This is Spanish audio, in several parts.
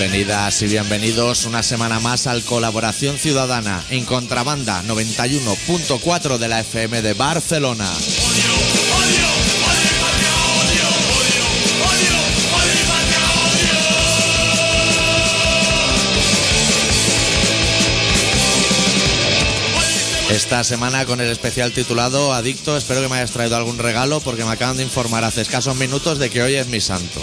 Bienvenidas y bienvenidos una semana más al Colaboración Ciudadana en Contrabanda 91.4 de la FM de Barcelona. Esta semana con el especial titulado Adicto, espero que me hayas traído algún regalo porque me acaban de informar hace escasos minutos de que hoy es mi santo.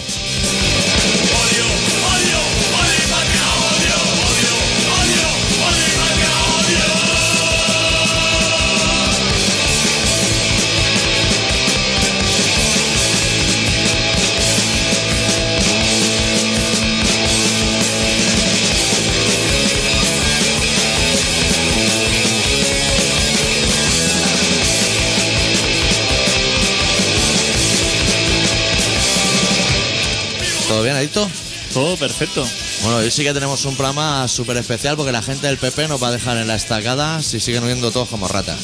Perfecto. Bueno, hoy sí que tenemos un programa súper especial porque la gente del PP nos va a dejar en la estacada si siguen huyendo todos como ratas.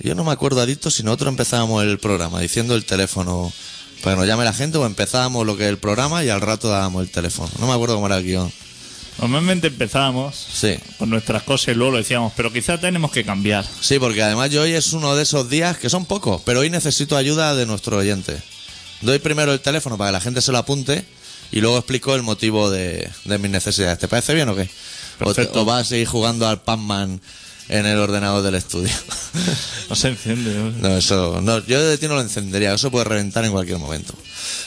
Yo no me acuerdo, Adicto, si nosotros empezábamos el programa diciendo el teléfono para que nos llame la gente o empezábamos lo que es el programa y al rato dábamos el teléfono. No me acuerdo cómo era el guion. Normalmente empezábamos Sí. con nuestras cosas y luego lo decíamos, pero quizá tenemos que cambiar. Sí, porque además yo hoy es uno de esos días que son pocos, pero hoy necesito ayuda de nuestro oyente. Doy primero el teléfono para que la gente se lo apunte y luego explico el motivo de, de mis necesidades. ¿Te parece bien o qué? O, te- Perfecto. o vas a seguir jugando al Pac-Man en el ordenador del estudio. No se enciende. ¿no? No, eso, no, yo de ti no lo encendería, eso puede reventar en cualquier momento.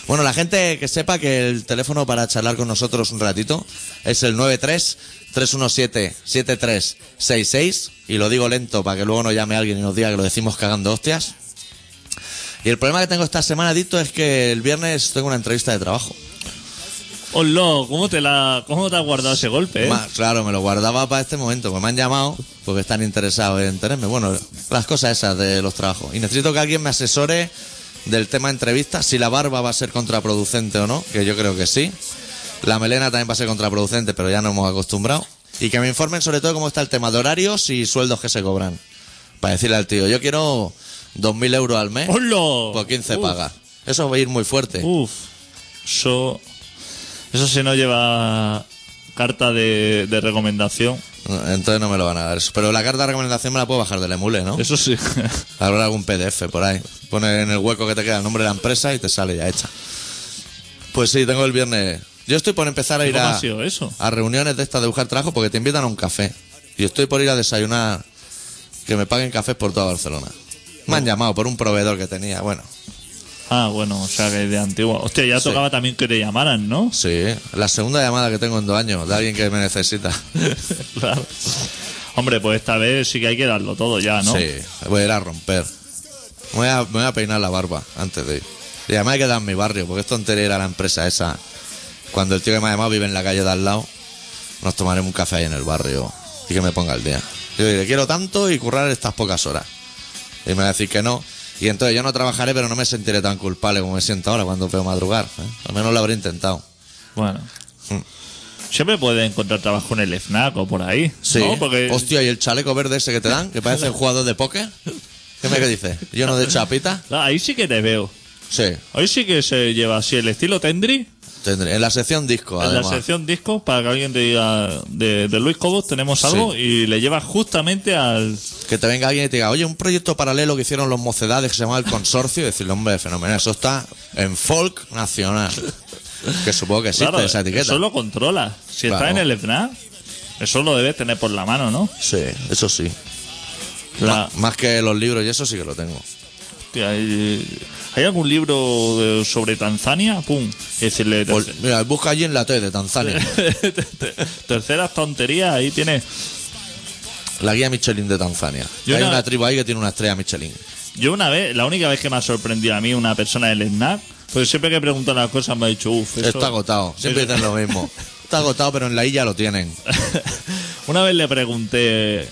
Bueno, la gente que sepa que el teléfono para charlar con nosotros un ratito es el 93-317-7366 y lo digo lento para que luego nos llame alguien y nos diga que lo decimos cagando hostias. Y el problema que tengo esta semana, Dito, es que el viernes tengo una entrevista de trabajo. Hola, ¿cómo te, la, ¿cómo te has guardado ese golpe? eh? Ma- claro, me lo guardaba para este momento, pues me han llamado porque están interesados en tenerme. Bueno, las cosas esas de los trabajos. Y necesito que alguien me asesore del tema entrevista, si la barba va a ser contraproducente o no, que yo creo que sí. La melena también va a ser contraproducente, pero ya nos hemos acostumbrado. Y que me informen sobre todo cómo está el tema de horarios y sueldos que se cobran. Para decirle al tío, yo quiero 2.000 euros al mes ¡Hola! por 15 Uf, pagas. Eso va a ir muy fuerte. Uf, eso, eso si no lleva carta de, de recomendación. Entonces no me lo van a dar. Pero la carta de recomendación me la puedo bajar del emule, ¿no? Eso sí. Habrá algún PDF por ahí. Pone en el hueco que te queda el nombre de la empresa y te sale ya hecha. Pues sí, tengo el viernes. Yo estoy por empezar a ir ¿Cómo a, eso? a reuniones de estas de buscar trabajo porque te invitan a un café. Y estoy por ir a desayunar que me paguen cafés por toda Barcelona. Me han llamado por un proveedor que tenía. Bueno, Ah, bueno, o sea que de antigua. Hostia, ya Sí. tocaba también que te llamaran, ¿no? sí, la segunda llamada que tengo en dos años de alguien que me necesita. claro. Hombre, pues esta vez sí que hay que darlo todo ya, ¿no? Sí, voy a ir a romper. Me voy a, me voy a peinar la barba antes de ir. Y además hay que dar en mi barrio, porque es tontería ir a la empresa esa. Cuando el tío que me ha llamado vive en la calle de al lado, nos tomaremos un café ahí en el barrio y que me ponga el día. Yo diré, quiero tanto y currar estas pocas horas. Y me va a decir que no. Y entonces yo no trabajaré, pero no me sentiré tan culpable como me siento ahora cuando veo madrugar. ¿eh? Al menos lo habré intentado. Bueno. Mm. Siempre puedes encontrar trabajo en el FNAC o por ahí. Sí. ¿no? Porque Hostia, ¿y el chaleco verde ese que te dan? Que parece un jugador de póker. ¿Qué me dice? ¿Yo no de chapita? Ah, ahí sí que te veo. Sí. Ahí sí que se lleva así el estilo Tendry. Tendré. En la sección disco, En la sección disco, para que alguien te diga de, de Luis Cobos tenemos algo y le lleva justamente al. Que te venga alguien y te diga, oye, un proyecto paralelo que hicieron los mocedades que se llama El Consorcio, y decirle, hombre, fenomenal, eso está en folk nacional. Que supongo que existe Claro, esa etiqueta. eso lo controla. Si Claro. está en el FNAC, eso lo debes tener por la mano, ¿no? Sí, eso sí. La- Más que los libros y eso sí que lo tengo. Hostia, ¿hay, ¿hay algún libro de- sobre Tanzania? ¡Pum! Es decirle, Pues, terce- mira, busca allí en la T de Tanzania. terceras tonterías, ahí tiene. La guía Michelin de Tanzania. Yo Hay una- una tribu ahí que tiene una estrella Michelin. Yo una vez, la única vez que me ha sorprendido a mí una persona del FNAC, pues siempre que pregunto las cosas me ha dicho, uff, eso... Está agotado. Siempre dicen lo mismo. Está agotado, pero en la isla lo tienen. Una vez le pregunté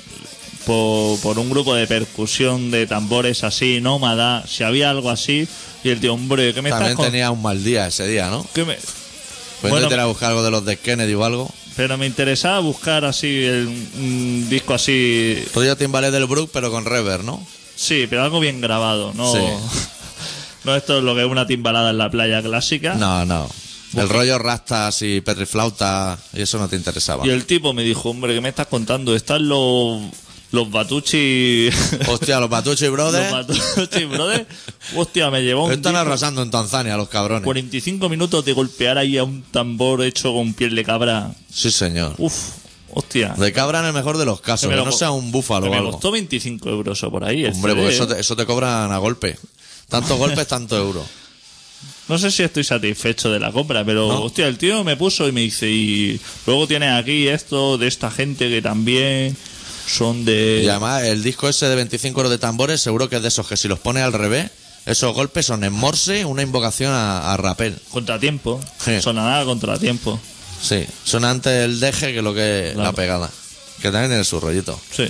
por, por un grupo de percusión de tambores así, nómada, si había algo así, y el tío, hombre, ¿qué me También estás tenía un mal día ese día, ¿no? qué me- Pues Bueno, a buscar algo de los de Kennedy o algo. Pero me interesaba buscar así el, un disco así. Rollo timbales del Brook, pero con rever, ¿no? Sí, pero algo bien grabado, no. Sí. No esto es lo que es una timbalada en la playa clásica. No, no. El rollo rastas y petriflauta y eso no te interesaba. Y el tipo me dijo, hombre, ¿qué me estás contando? Están los. Los Batucci. Hostia, los Batucci los Brothers Batucci, brother. Hostia, me llevó un. están arrasando en Tanzania, los cabrones. 45 minutos de golpear ahí a un tambor hecho con piel de cabra. Sí, señor. Uf, hostia. De cabra en el mejor de los casos, que no sea un búfalo que o me algo. costó 25 euros o por ahí. Hombre, pues eso ¿eh? te, eso te cobran a golpe. Tantos golpes, tanto euro. No sé si estoy satisfecho de la compra, pero ¿No? hostia, el tío me puso y me dice, y luego tienes aquí esto de esta gente que también son de... Y además, el disco ese de 25 euros de tambores, seguro que es de esos que si los pones al revés, esos golpes son en morse una invocación a, a Rapel. Contratiempo. Sí. Sonará a contratiempo. Sí, suena antes el deje que lo que Claro. la pegada. Que también tiene su rollito. Sí.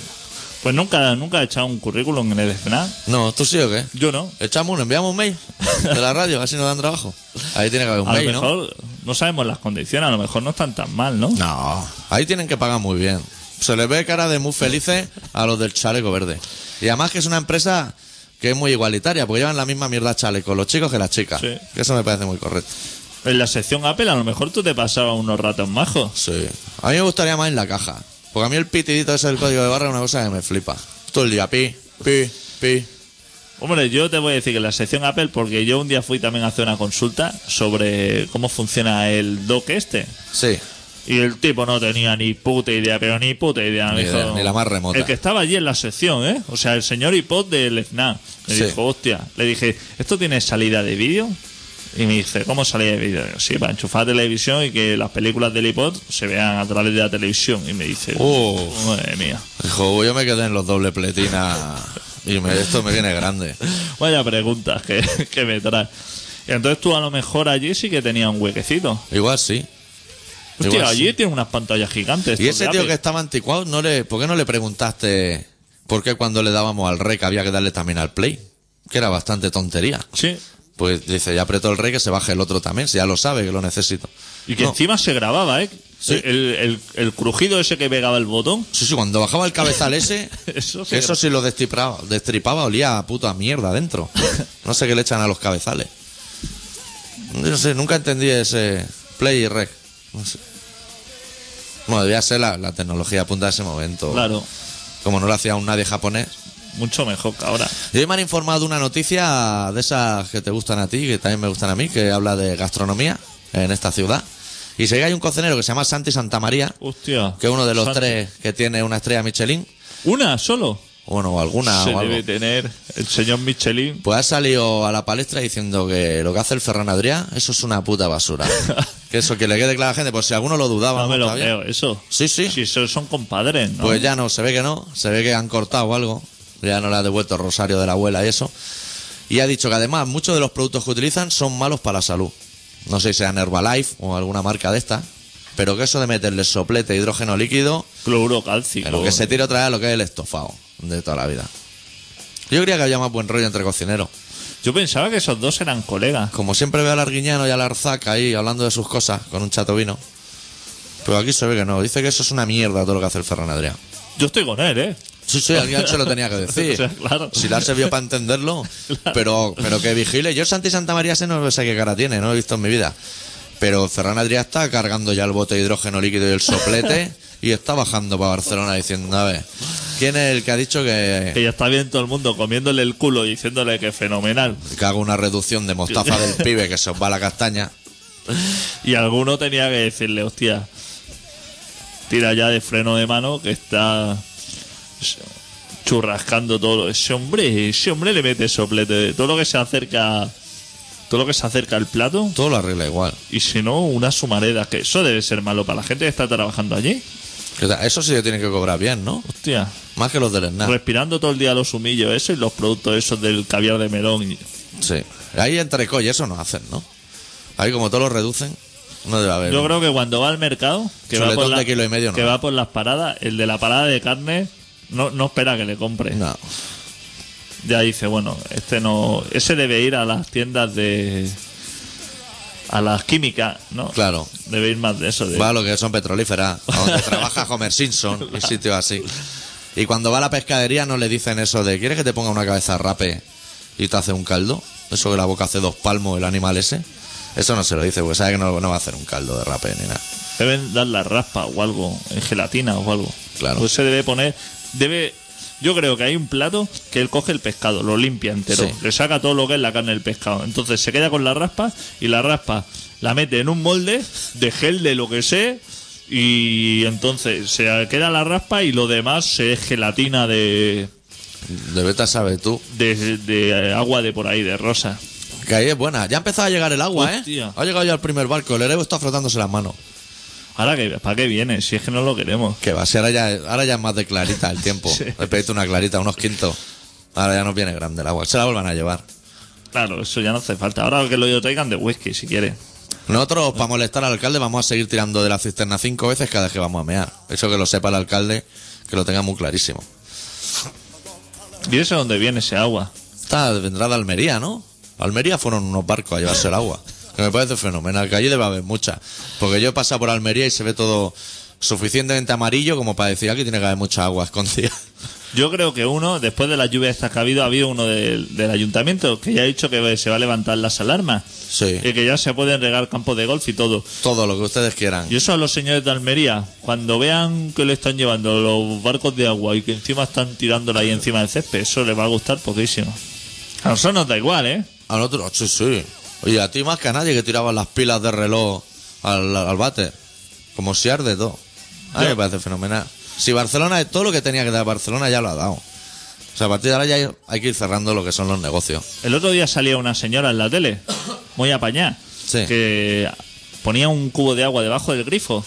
Pues nunca, nunca he echado un currículum en el FNAC. No, ¿tú sí o qué? Yo no. Echamos uno, enviamos un mail de la radio, así nos dan trabajo. Ahí tiene que haber un A lo mejor ¿no? sabemos las condiciones, a lo mejor no están tan mal, ¿no? No, ahí tienen que pagar muy bien. Se les ve cara de muy felices a los del chaleco verde. Y además que es una empresa que es muy igualitaria, porque llevan la misma mierda chaleco los chicos que las chicas. Sí. Que eso me parece muy correcto. En la sección Apple a lo mejor tú te pasabas unos ratos majos. Sí. A mí me gustaría más en la caja. Porque a mí el pitidito ese del código de barra es una cosa que me flipa. Todo el día, pi, pi, pi. Hombre, yo te voy a decir que en la sección Apple, porque yo un día fui también a hacer una consulta sobre cómo funciona el dock este. Sí. Y el tipo no tenía ni puta idea, pero ni puta idea. Me Ni idea, dijo, ni la más remota. El que estaba allí en la sección, ¿eh? O sea, el señor iPod del FNAC. Me Sí. dijo, hostia. Le dije, ¿esto tiene salida de vídeo? Y me dice, ¿cómo salida de vídeo? Sí, para enchufar televisión y que las películas del iPod se vean a través de la televisión. Y me dice, Uf. madre mía. Dijo, yo me quedé en los doble pletina y me- esto me viene grande. Vaya preguntas que, que me trae. Y entonces tú a lo mejor allí sí que tenías un huequecito. Igual sí. Hostia, Igual allí sí. tiene unas pantallas gigantes. Y ese tío Apple. que estaba anticuado, ¿no le, ¿por qué no le preguntaste por qué cuando le dábamos al rec había que darle también al play? Que era bastante tontería. Sí. Pues dice, ya apretó el rey que se baje el otro también, si ya lo sabe que lo necesito. Y que No. encima se grababa, ¿eh? Sí. El, el- el crujido ese que pegaba el botón. Sí, sí, cuando bajaba el cabezal ese, eso sí lo destripaba, destripaba, olía a puta mierda adentro. No sé qué le echan a los cabezales. No sé, nunca entendí ese play y rec. No sé. Bueno, debía ser la, la tecnología a punta de ese momento. Claro, Como no lo hacía un nadie japonés. mucho mejor que ahora. Y hoy me han informado de una noticia de esas que te gustan a ti, que también me gustan a mí, que habla de gastronomía en esta ciudad. Y que hay un cocinero que se llama Santi Santamaría, Hostia. que es uno de los Santi. tres que tiene una estrella Michelin, ¿Una solo? Bueno, alguna se o algo. debe tener el señor Michelin. Pues ha salido a la palestra diciendo que lo que hace el Ferran Adrià, eso es una puta basura. que eso que le quede claro a la gente, pues si alguno lo dudaba, No me lo creo, eso. Sí, sí. Si son compadres, ¿no? Pues ya no, se ve que no, se ve que han cortado algo, ya no le ha devuelto el rosario de la abuela y eso. Y ha dicho que además muchos de los productos que utilizan son malos para la salud. No sé si sean Herbalife o alguna marca de esta, pero que eso de meterle soplete hidrógeno líquido, Cloro cálcico. lo que se tira otra vez a lo que es el estofado de toda la vida. Yo creía que había más buen rollo entre cocineros. Yo pensaba que esos dos eran colegas. Como siempre veo al Arguiñano y al Arzac ahí hablando de sus cosas con un chato vino. Pero aquí se ve que no. Dice que eso es una mierda todo lo que hace el Ferran Adrià. Yo estoy con él, ¿eh? Sí, sí, alguien se lo tenía que decir. O sea, claro. Si le ha servido para entenderlo, pero, pero que vigile. Yo Santi Santa María sé no sé qué cara tiene, no lo he visto en mi vida. Pero Ferran Adrià está cargando ya el bote de hidrógeno líquido y el soplete y está bajando para Barcelona diciendo, a ver, ¿quién es el que ha dicho Que que, ya está bien todo el mundo comiéndole el culo y diciéndole que fenomenal. que haga una reducción de mostaza del pibe que se os va la castaña? Y alguno tenía que decirle, hostia, tira ya de freno de mano que está churrascando todo. Ese hombre, ese hombre le mete soplete. Todo lo que se acerca, todo lo que se acerca al plato. Todo lo arregla igual. Y si no, una sumareda. Que eso debe ser malo para la gente que está trabajando allí. Eso sí que tiene que cobrar bien, ¿no? Hostia. Más que los del SNAP. Respirando todo el día los humillos, eso y los productos esos del caviar de melón. Sí. Ahí entre y eso no hacen, ¿no? Ahí como todos lo reducen, no debe haber. Yo creo que cuando va al mercado, que, va por, la- kilo y medio no. que va por las paradas, el de la parada de carne no, no espera que le compre. No. Ya dice, bueno, este no. Ese debe ir a las tiendas de. A las químicas, ¿no? Claro. Debe ir más de eso. De... Va a lo que son petrolíferas, a donde trabaja Homer Simpson y sitios así. Y cuando va a la pescadería no le dicen eso de ¿quieres que te ponga una cabeza rape y te hace un caldo? Eso que la boca hace dos palmos el animal ese. Eso no se lo dice, porque sabe que no, no va a hacer un caldo de rape ni nada. Deben dar la raspa o algo, en gelatina o algo. Claro. Pues se debe poner. Debe. Yo creo que hay un plato que él coge el pescado, lo limpia entero, Sí. le saca todo lo que es la carne del pescado. Entonces se queda con la raspa y la raspa la mete en un molde de gel de lo que sea y entonces se queda la raspa y lo demás se es gelatina de, De beta sabes tú. de, de agua de por ahí, de rosa. Que ahí es buena. Ya ha empezado a llegar el agua, Hostia. ¿eh? Ha llegado ya el primer barco. El Erebo está frotándose las manos. Ahora que, ¿para qué viene? Si es que no lo queremos. Que va, si ahora ya, ahora ya es más de clarita el tiempo. Sí. Le pediste una clarita, unos quintos. Ahora ya no viene grande el agua. Se la vuelvan a llevar. Claro, eso ya no hace falta. Ahora que lo traigan de whisky, si quiere. Nosotros, para molestar al alcalde, vamos a seguir tirando de la cisterna cinco veces cada vez que vamos a mear. Eso que lo sepa el alcalde, que lo tenga muy clarísimo. ¿Y eso dónde viene ese agua? Está, vendrá de Almería, ¿no? Almería fueron unos barcos a llevarse el agua. Que me parece fenomenal, que allí debe haber mucha. Porque yo he pasado por Almería y se ve todo suficientemente amarillo como para decir aquí tiene que haber mucha agua escondida. Yo creo que uno, después de las lluvias estas que ha habido, ha habido uno del, del ayuntamiento que ya ha dicho que se va a levantar las alarmas Sí, y que ya se pueden regar campos de golf y todo. todo lo que ustedes quieran. Y eso a los señores de Almería, cuando vean que le están llevando los barcos de agua y que encima están tirándola ahí encima del césped, eso les va a gustar poquísimo. A nosotros nos da igual, ¿eh? A nosotros, sí, sí. Oye, a ti más que a nadie que tiraba las pilas de reloj al, al bate. Como si arde todo. A mí me parece fenomenal. Si Barcelona es todo lo que tenía que dar Barcelona, ya lo ha dado. O sea, a partir de ahora ya hay que ir cerrando lo que son los negocios. El otro día salía una señora en la tele, muy apañada, Sí. que ponía un cubo de agua debajo del grifo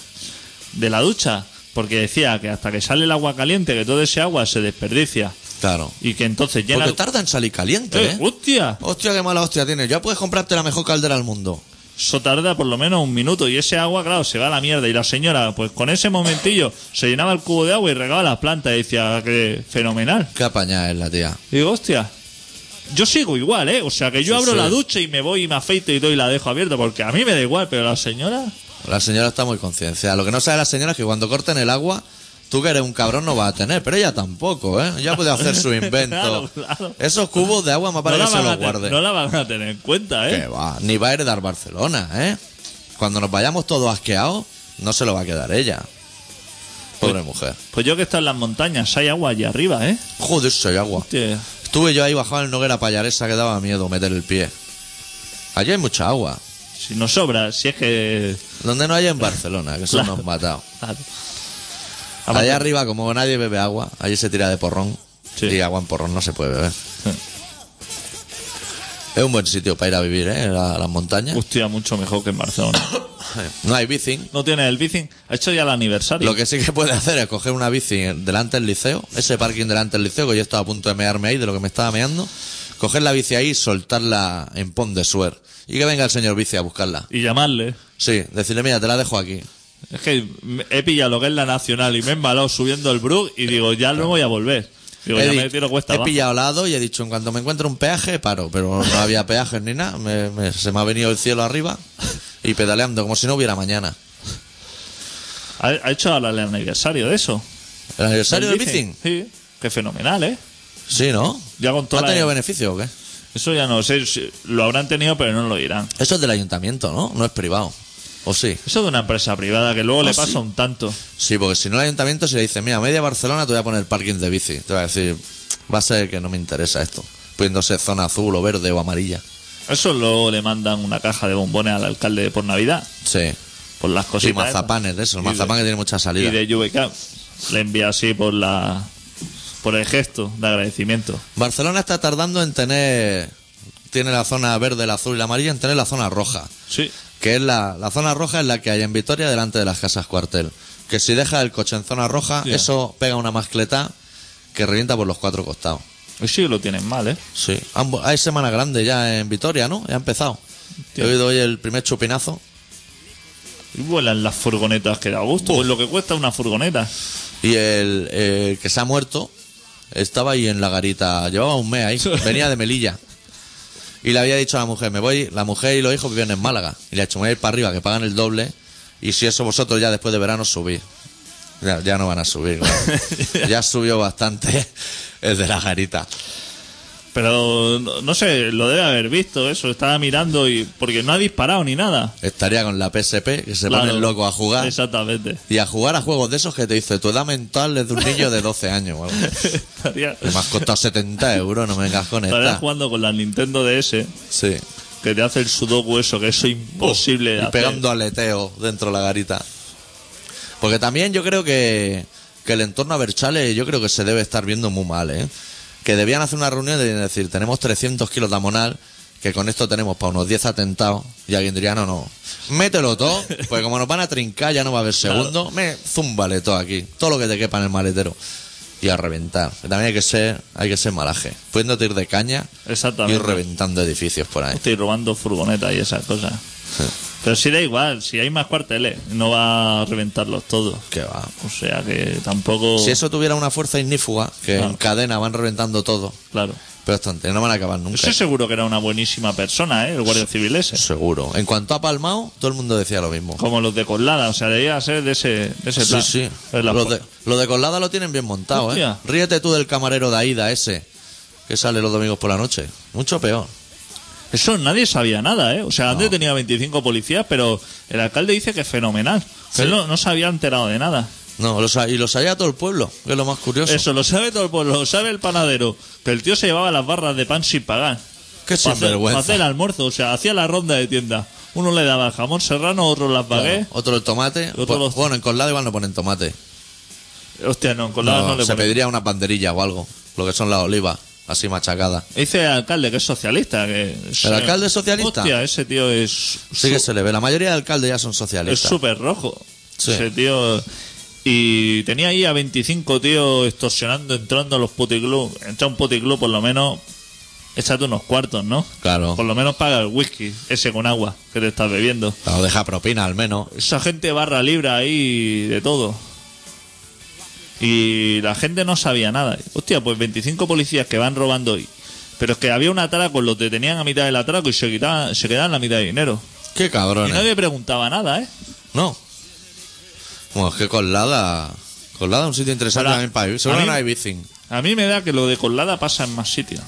de la ducha, porque decía que hasta que sale el agua caliente, que todo ese agua se desperdicia Claro. y que entonces llena. Porque tarda en salir caliente, ¡Eh, ¿eh? ¡Hostia! Hostia, qué mala hostia tienes. Ya puedes comprarte la mejor caldera del mundo. Eso tarda por lo menos un minuto y ese agua, claro, se va a la mierda. Y la señora, pues con ese momentillo, se llenaba el cubo de agua y regaba las plantas y decía que fenomenal. Qué apañada es la tía. Y digo, hostia. Yo sigo igual, ¿eh? O sea, que yo Sí, abro sí. la ducha y me voy y me afeito y doy y la dejo abierta, porque a mí me da igual, pero la señora. La señora está muy concienciada. Lo que no sabe la señora es que cuando corten el agua, tú que eres un cabrón no vas a tener. Pero ella tampoco, ¿eh? Ella puede hacer su invento. Claro, claro. Esos cubos de agua me No parece la, que se los guarde. no la van a tener en cuenta, Que ¿eh? va. Ni va a heredar Barcelona, ¿eh? Cuando nos vayamos todos asqueados, no se lo va a quedar ella. Pobre mujer. Pues yo que estoy en las montañas, hay agua allí arriba, ¿eh? Joder, si hay agua. Hostia. Estuve yo ahí bajado en Noguera Pallaresa que daba miedo meter el pie. Allí hay mucha agua. Si nos sobra, si es que. Donde no hay en Barcelona, que son Claro. nos matado. Claro. Aparte- Allá arriba, como nadie bebe agua, allí se tira de porrón. Sí. Y agua en porrón no se puede beber. Es un buen sitio para ir a vivir, ¿eh? La- las montañas. Hostia, mucho mejor que en Barcelona. No hay bici. ¿No tiene el bici? Ha hecho ya el aniversario. Lo que sí que puede hacer es coger una bici delante del liceo, ese parking delante del liceo, que yo estaba a punto de mearme ahí de lo que me estaba meando, coger la bici ahí y soltarla en Pont de Suer. Y que venga el señor bici a buscarla. Y llamarle. Sí, decirle, mira, te la dejo aquí. Es que he pillado lo que es la nacional y me he embalado subiendo el Brook y digo, ya no voy a volver. Digo, he ya me tiro cuesta he abajo. pillado lado y he dicho, en cuanto me encuentre un peaje, paro. Pero no había peajes ni nada. Me- me- se me ha venido el cielo arriba y pedaleando como si no hubiera mañana. ¿Ha, ha hecho ahora el aniversario de eso? ¿El aniversario del ¿El bici? Sí. Qué fenomenal, ¿eh? Sí, ¿no? Ya con ¿No toda ha la- tenido beneficio o qué? Eso ya no sé. Lo habrán tenido, pero no lo dirán. Eso es del ayuntamiento, ¿no? No es privado. ¿O sí? Eso de una empresa privada que luego Ah, le sí. pasa un tanto. Sí, porque si no el ayuntamiento si le dice, mira, media Barcelona te voy a poner parking de bici. Te va a decir, va a ser que no me interesa esto. Poniéndose zona azul o verde o amarilla. Eso luego le mandan una caja de bombones al alcalde por Navidad. Sí. Por las cositas. mazapanes de eso. El Y de- mazapán que tiene mucha salida. Y de VK. Le envía así por la. Por el gesto de agradecimiento. Barcelona está tardando en tener... Tiene la zona verde, la azul y la amarilla, en tener la zona roja. Sí. Que es la, la zona roja es la que hay en Vitoria delante de las casas cuartel. Que si deja el coche en zona roja, Ya. eso pega una mascleta que revienta por los cuatro costados. Hoy sí lo tienen mal, ¿eh? Sí. Hay semana grande ya en Vitoria, ¿no? Ya ha empezado. He Tío. oído hoy el primer chupinazo. Y vuelan las furgonetas que da gusto. Pues lo que cuesta una furgoneta. Y el, el que se ha muerto estaba ahí en la garita. Llevaba un mes ahí. Venía de Melilla. Y le había dicho a la mujer, me voy, la mujer y los hijos viven en Málaga. Y le ha dicho, me voy a ir para arriba, que pagan el doble. Y si eso vosotros ya después de verano subís. Ya, ya no van a subir, claro. ya subió bastante el de la garita. Pero no, sé, lo debe haber visto eso. Estaba mirando y. Porque no ha disparado ni nada. Estaría con la PSP, que se Claro. ponen locos a jugar. Exactamente. Y a jugar a juegos de esos que te dice tu edad mental es de un niño de 12 años. o algo. Estaría, Que me has costado 70 euros, no me vengas con estaría esta. jugando con la Nintendo DS, Sí. que te hace el sudoku eso, que eso es imposible de Y hacer. pegando aleteo dentro de la garita. Porque también yo creo que, que el entorno a Berchale yo creo que se debe estar viendo muy mal, ¿eh? Que debían hacer una reunión de decir, tenemos 300 kilos de amonal, que con esto tenemos para unos 10 atentados, y alguien diría, no, no, mételo todo, porque como nos van a trincar ya no va a haber segundo, me zúmbale todo aquí, todo lo que te quepa en el maletero. Y a reventar. También hay que ser, hay que ser malaje. Pudiéndote ir de caña y ir reventando edificios por ahí. Estoy robando furgonetas y esas cosas. Pero sí da igual, si hay más cuarteles, no va a reventarlos todos. Que va. O sea que tampoco. Si eso tuviera una fuerza ignífuga, que Claro. en cadena van reventando todo, Claro. pero es tontería, no van a acabar nunca. Eso seguro que era una buenísima persona, ¿eh? El guardia civil ese. Seguro. En cuanto a Palmao, todo el mundo decía lo mismo. Como los de Coslada, o sea, debía ser de ese, de ese Sí, plan. sí. Es la Lo fo- de, Colada lo tienen bien montado, ¿eh? Ríete tú del camarero de Aida ese, que sale los domingos por la noche. Mucho peor. Eso nadie sabía nada, ¿eh? O sea, antes tenía 25 policías, pero el alcalde dice que es fenomenal. Que él no, no se había enterado de nada. No, lo sa- y lo sabía todo el pueblo, que es lo más curioso. Eso lo sabe todo el pueblo, lo sabe el panadero. Que el tío se llevaba las barras de pan sin pagar. Qué Para hacer, sinvergüenza. para hacer el almuerzo, o sea, hacía la ronda de tienda. Uno le daba jamón serrano, otro las Claro. baguettes. Otro el tomate. Otro Pues, los- Bueno, en Colada igual no ponen tomate. Hostia, no, con la No, no le se pediría una banderilla o algo. Lo que son las olivas, así machacadas. Dice el alcalde que es socialista. Que es- ¿El alcalde es socialista? Hostia, ese tío es. Sí que se le ve. La mayoría de alcaldes ya son Es socialistas. súper rojo. Sí. Ese tío. Y tenía ahí a 25 tíos extorsionando, entrando a los puticlubs. Entra a un puticlub, por lo menos, échate unos cuartos, ¿no? Claro. Por lo menos paga el whisky, ese con agua que te estás bebiendo. O deja propina al menos. Esa gente barra libre ahí de todo. Y la gente no sabía nada. Hostia, pues 25 policías que van robando hoy. Pero es que había un atraco, los detenían a mitad del atraco y se, quitaban, se quedaban la mitad de dinero. Qué Y cabrones. nadie preguntaba nada, ¿eh? No. Bueno, es que Colada. Colada es un sitio interesante Ahora, también para vivir. Seguro no hay bicing. A mí me da que lo de Colada pasa en más sitios.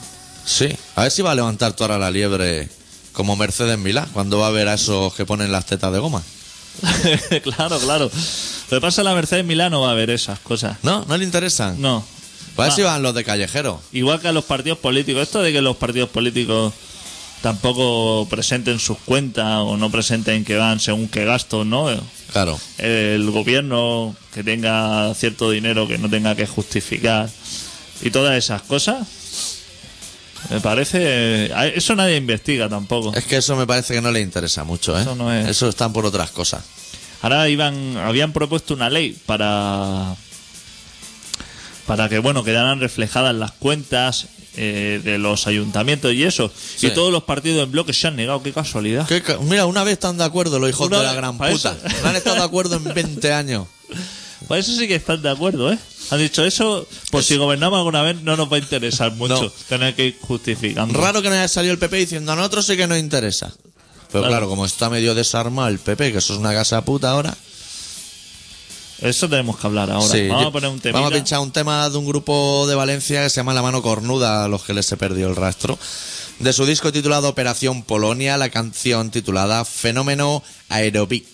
Sí. A ver si va a levantar tú ahora la liebre como Mercedes Milá, cuando va a ver a esos que ponen las tetas de goma. claro, claro. Lo que pasa la Mercedes Milano va a haber esas cosas. ¿No? ¿No le interesan? No. Pues a ver Ah. si van los de callejero. Igual que a los partidos políticos. Esto de que los partidos políticos tampoco presenten sus cuentas o no presenten que van según qué gastos, ¿no? Claro. El gobierno que tenga cierto dinero que no tenga que justificar y todas esas cosas. Me parece. Eso nadie investiga tampoco. Es que eso me parece que no le interesa mucho, ¿eh? Eso no es. Eso están por otras cosas. Ahora iban, habían propuesto una ley para para que bueno quedaran reflejadas las cuentas eh, de los ayuntamientos y eso. Sí. Y todos los partidos en bloque se han negado. Qué casualidad. Qué ca- Mira, una vez están de acuerdo los hijos Una de la gran puta. eso. No han estado de acuerdo en 20 años. Para eso sí que están de acuerdo, ¿eh? Han dicho eso, por si gobernamos alguna vez no nos va a interesar mucho No. tener que ir justificando. Raro que no haya salido el PP diciendo a nosotros sí que nos interesa. Pero Claro. claro, como está medio desarmado el PP, que eso es una casa puta ahora. Eso tenemos que hablar ahora. Sí, Vamos yo- a poner un tema. vamos a pinchar un tema de un grupo de Valencia que se llama La Mano Cornuda, a los que les se perdió el rastro. De su disco titulado Operación Polonia, la canción titulada Fenómeno Aerobic.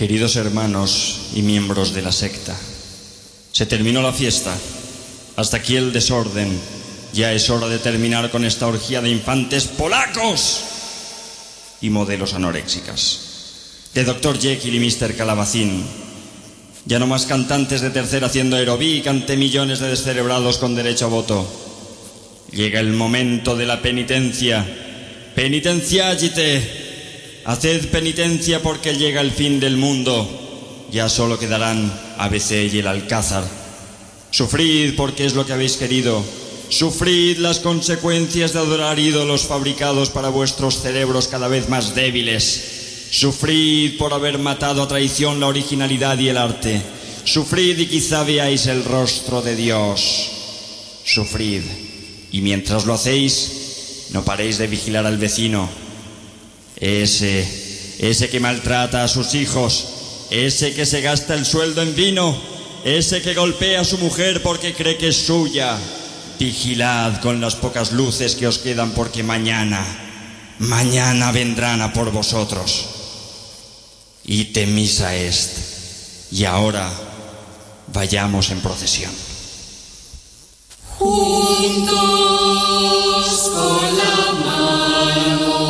Queridos hermanos y miembros de la secta, se terminó la fiesta. Hasta aquí el desorden. Ya es hora de terminar con esta orgía de infantes polacos y modelos anoréxicas. De Dr. Jekyll y Mr. Calabacín. Ya no más cantantes de tercera haciendo aerobíc ante millones de descerebrados con derecho a voto. Llega el momento de la penitencia. Penitenciagite. Haced penitencia porque llega el fin del mundo. Ya solo quedarán ABC y el Alcázar. Sufrid porque es lo que habéis querido. Sufrid las consecuencias de adorar ídolos fabricados para vuestros cerebros cada vez más débiles. Sufrid por haber matado a traición la originalidad y el arte. Sufrid y quizá veáis el rostro de Dios. Sufrid. Y mientras lo hacéis, no paréis de vigilar al vecino. Ese, ese que maltrata a sus hijos, ese que se gasta el sueldo en vino, ese que golpea a su mujer porque cree que es suya. Vigilad con las pocas luces que os quedan porque mañana, mañana vendrán a por vosotros. Y temisa est. Y ahora vayamos en procesión. Juntos con la mano,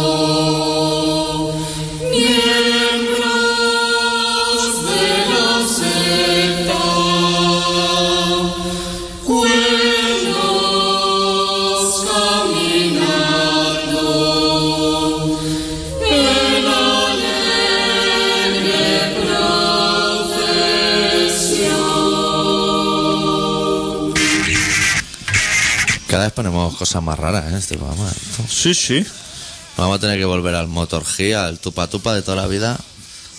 Cosas más raras en este programa. Sí, sí. Vamos a tener que volver al Motor G, al tupa tupa de toda la vida.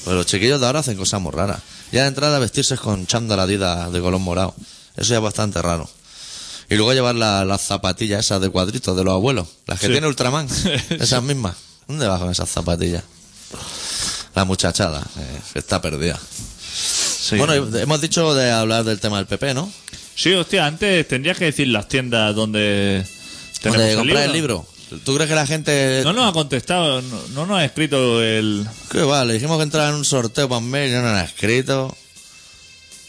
Pues los chiquillos de ahora hacen cosas muy raras. Ya de entrada vestirse con chándal Adidas de color morado. Eso ya es bastante raro. Y luego llevar la- las zapatillas esas de cuadritos de los abuelos. Las que Sí. tiene Ultraman. Esas mismas. ¿Dónde vas con esas zapatillas? La muchachada. eh, está perdida. Sí. Bueno, hemos dicho de hablar del tema del PP, ¿no? Sí, hostia, antes tendrías que decir las tiendas donde tenemos Donde comprar el libro. ¿Tú crees que la gente... No nos ha contestado, no, no nos ha escrito el... Que va, le dijimos que entrara en un sorteo para un mail y no nos ha escrito.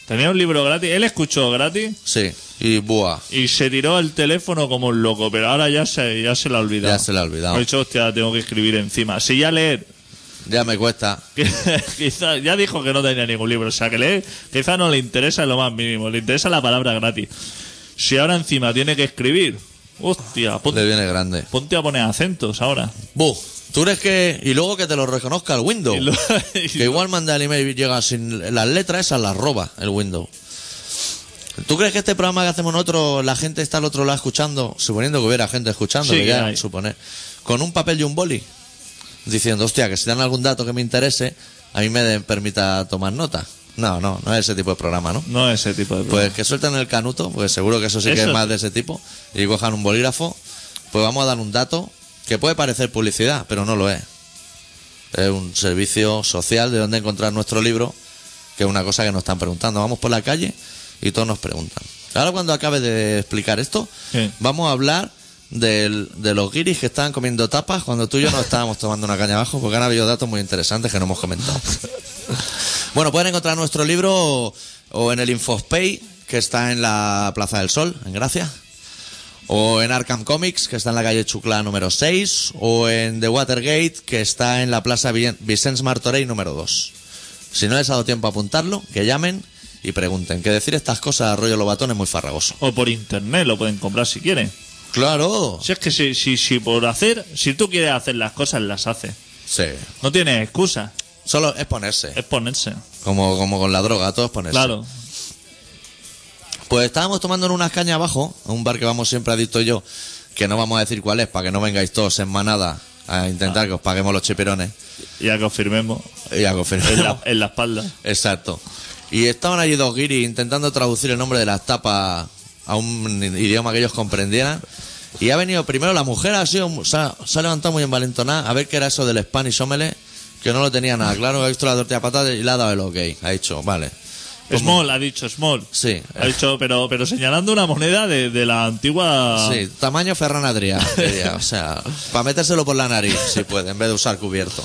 Tenía un libro gratis, él escuchó gratis Sí, y buah. y se tiró el teléfono como un loco, pero ahora ya se, ya se le ha olvidado. Ya se le ha olvidado. Ha dicho, hostia, tengo que escribir encima. Si ya leer, Ya me cuesta. que quizá, ya dijo que no tenía ningún libro, o sea que leer quizá no le interesa en lo más mínimo, le interesa la palabra gratis. Si ahora encima tiene que escribir, hostia, ponte, Le viene grande. ponte a poner acentos ahora. Bu, ¿tú crees que... Y luego que te lo reconozca el Windows. Y lo- Que igual manda el email y llega sin las letras esas, las roba el Windows. ¿Tú crees que este programa que hacemos nosotros, la gente está al otro lado escuchando, suponiendo que hubiera gente escuchando, Sí, que que ya hay. suponer, con un papel y un boli, diciendo, hostia, que si dan algún dato que me interese, a mí me de- permita tomar nota? No, no, no es ese tipo de programa, ¿no? No ese tipo de Pues que suelten el canuto, pues seguro que eso sí que Eso. es más de ese tipo, y cojan un bolígrafo, pues vamos a dar un dato que puede parecer publicidad, pero no lo es. Es un servicio social de donde encontrar nuestro libro, que es una cosa que nos están preguntando. Vamos por la calle y todos nos preguntan. Ahora cuando acabe de explicar esto, Sí. vamos a hablar del- de los guiris que estaban comiendo tapas cuando tú y yo nos estábamos tomando una caña abajo, porque han habido datos muy interesantes que no hemos comentado. Bueno, pueden encontrar nuestro libro o, o en el Infospay, que está en la Plaza del Sol, en Gracia. O en Arkham Comics, que está en la calle Chuclá número 6. O en The Watergate, que está en la Plaza Vi- Vicens Martorell número 2. Si no les ha dado tiempo a apuntarlo, que llamen y pregunten. Que decir estas cosas a rollo lobatón es muy farragoso. O por internet lo pueden comprar si quieren. ¡Claro! Si es que si, si, si por hacer, si tú quieres hacer las cosas, las haces. Sí. No tienes excusa, Solo es ponerse. es ponerse. Como, como con la droga, todo es ponerse. Claro. Pues estábamos tomando en unas cañas abajo, a un bar que vamos siempre adicto y yo, que no vamos a decir cuál es, para que no vengáis todos en manada a intentar que os paguemos los chipirones. Ya confirmemos. Y a confirmar. En la, en la espalda. Exacto. Y estaban allí dos guiris intentando traducir el nombre de las tapas a un idioma que ellos comprendieran. Y ha venido primero la mujer, ha sido, se, ha, se ha levantado muy envalentonada a ver qué era eso del Spanish Omelette, que no lo tenía nada claro. Ha visto la tortilla de patatas y le ha dado el ok. Ha dicho, vale. Small, ha dicho Small. Sí. Ha dicho, pero, pero señalando una moneda de, de la antigua. Sí, tamaño Ferran Adrià, diría, o sea, para metérselo por la nariz, si puede, en vez de usar cubierto.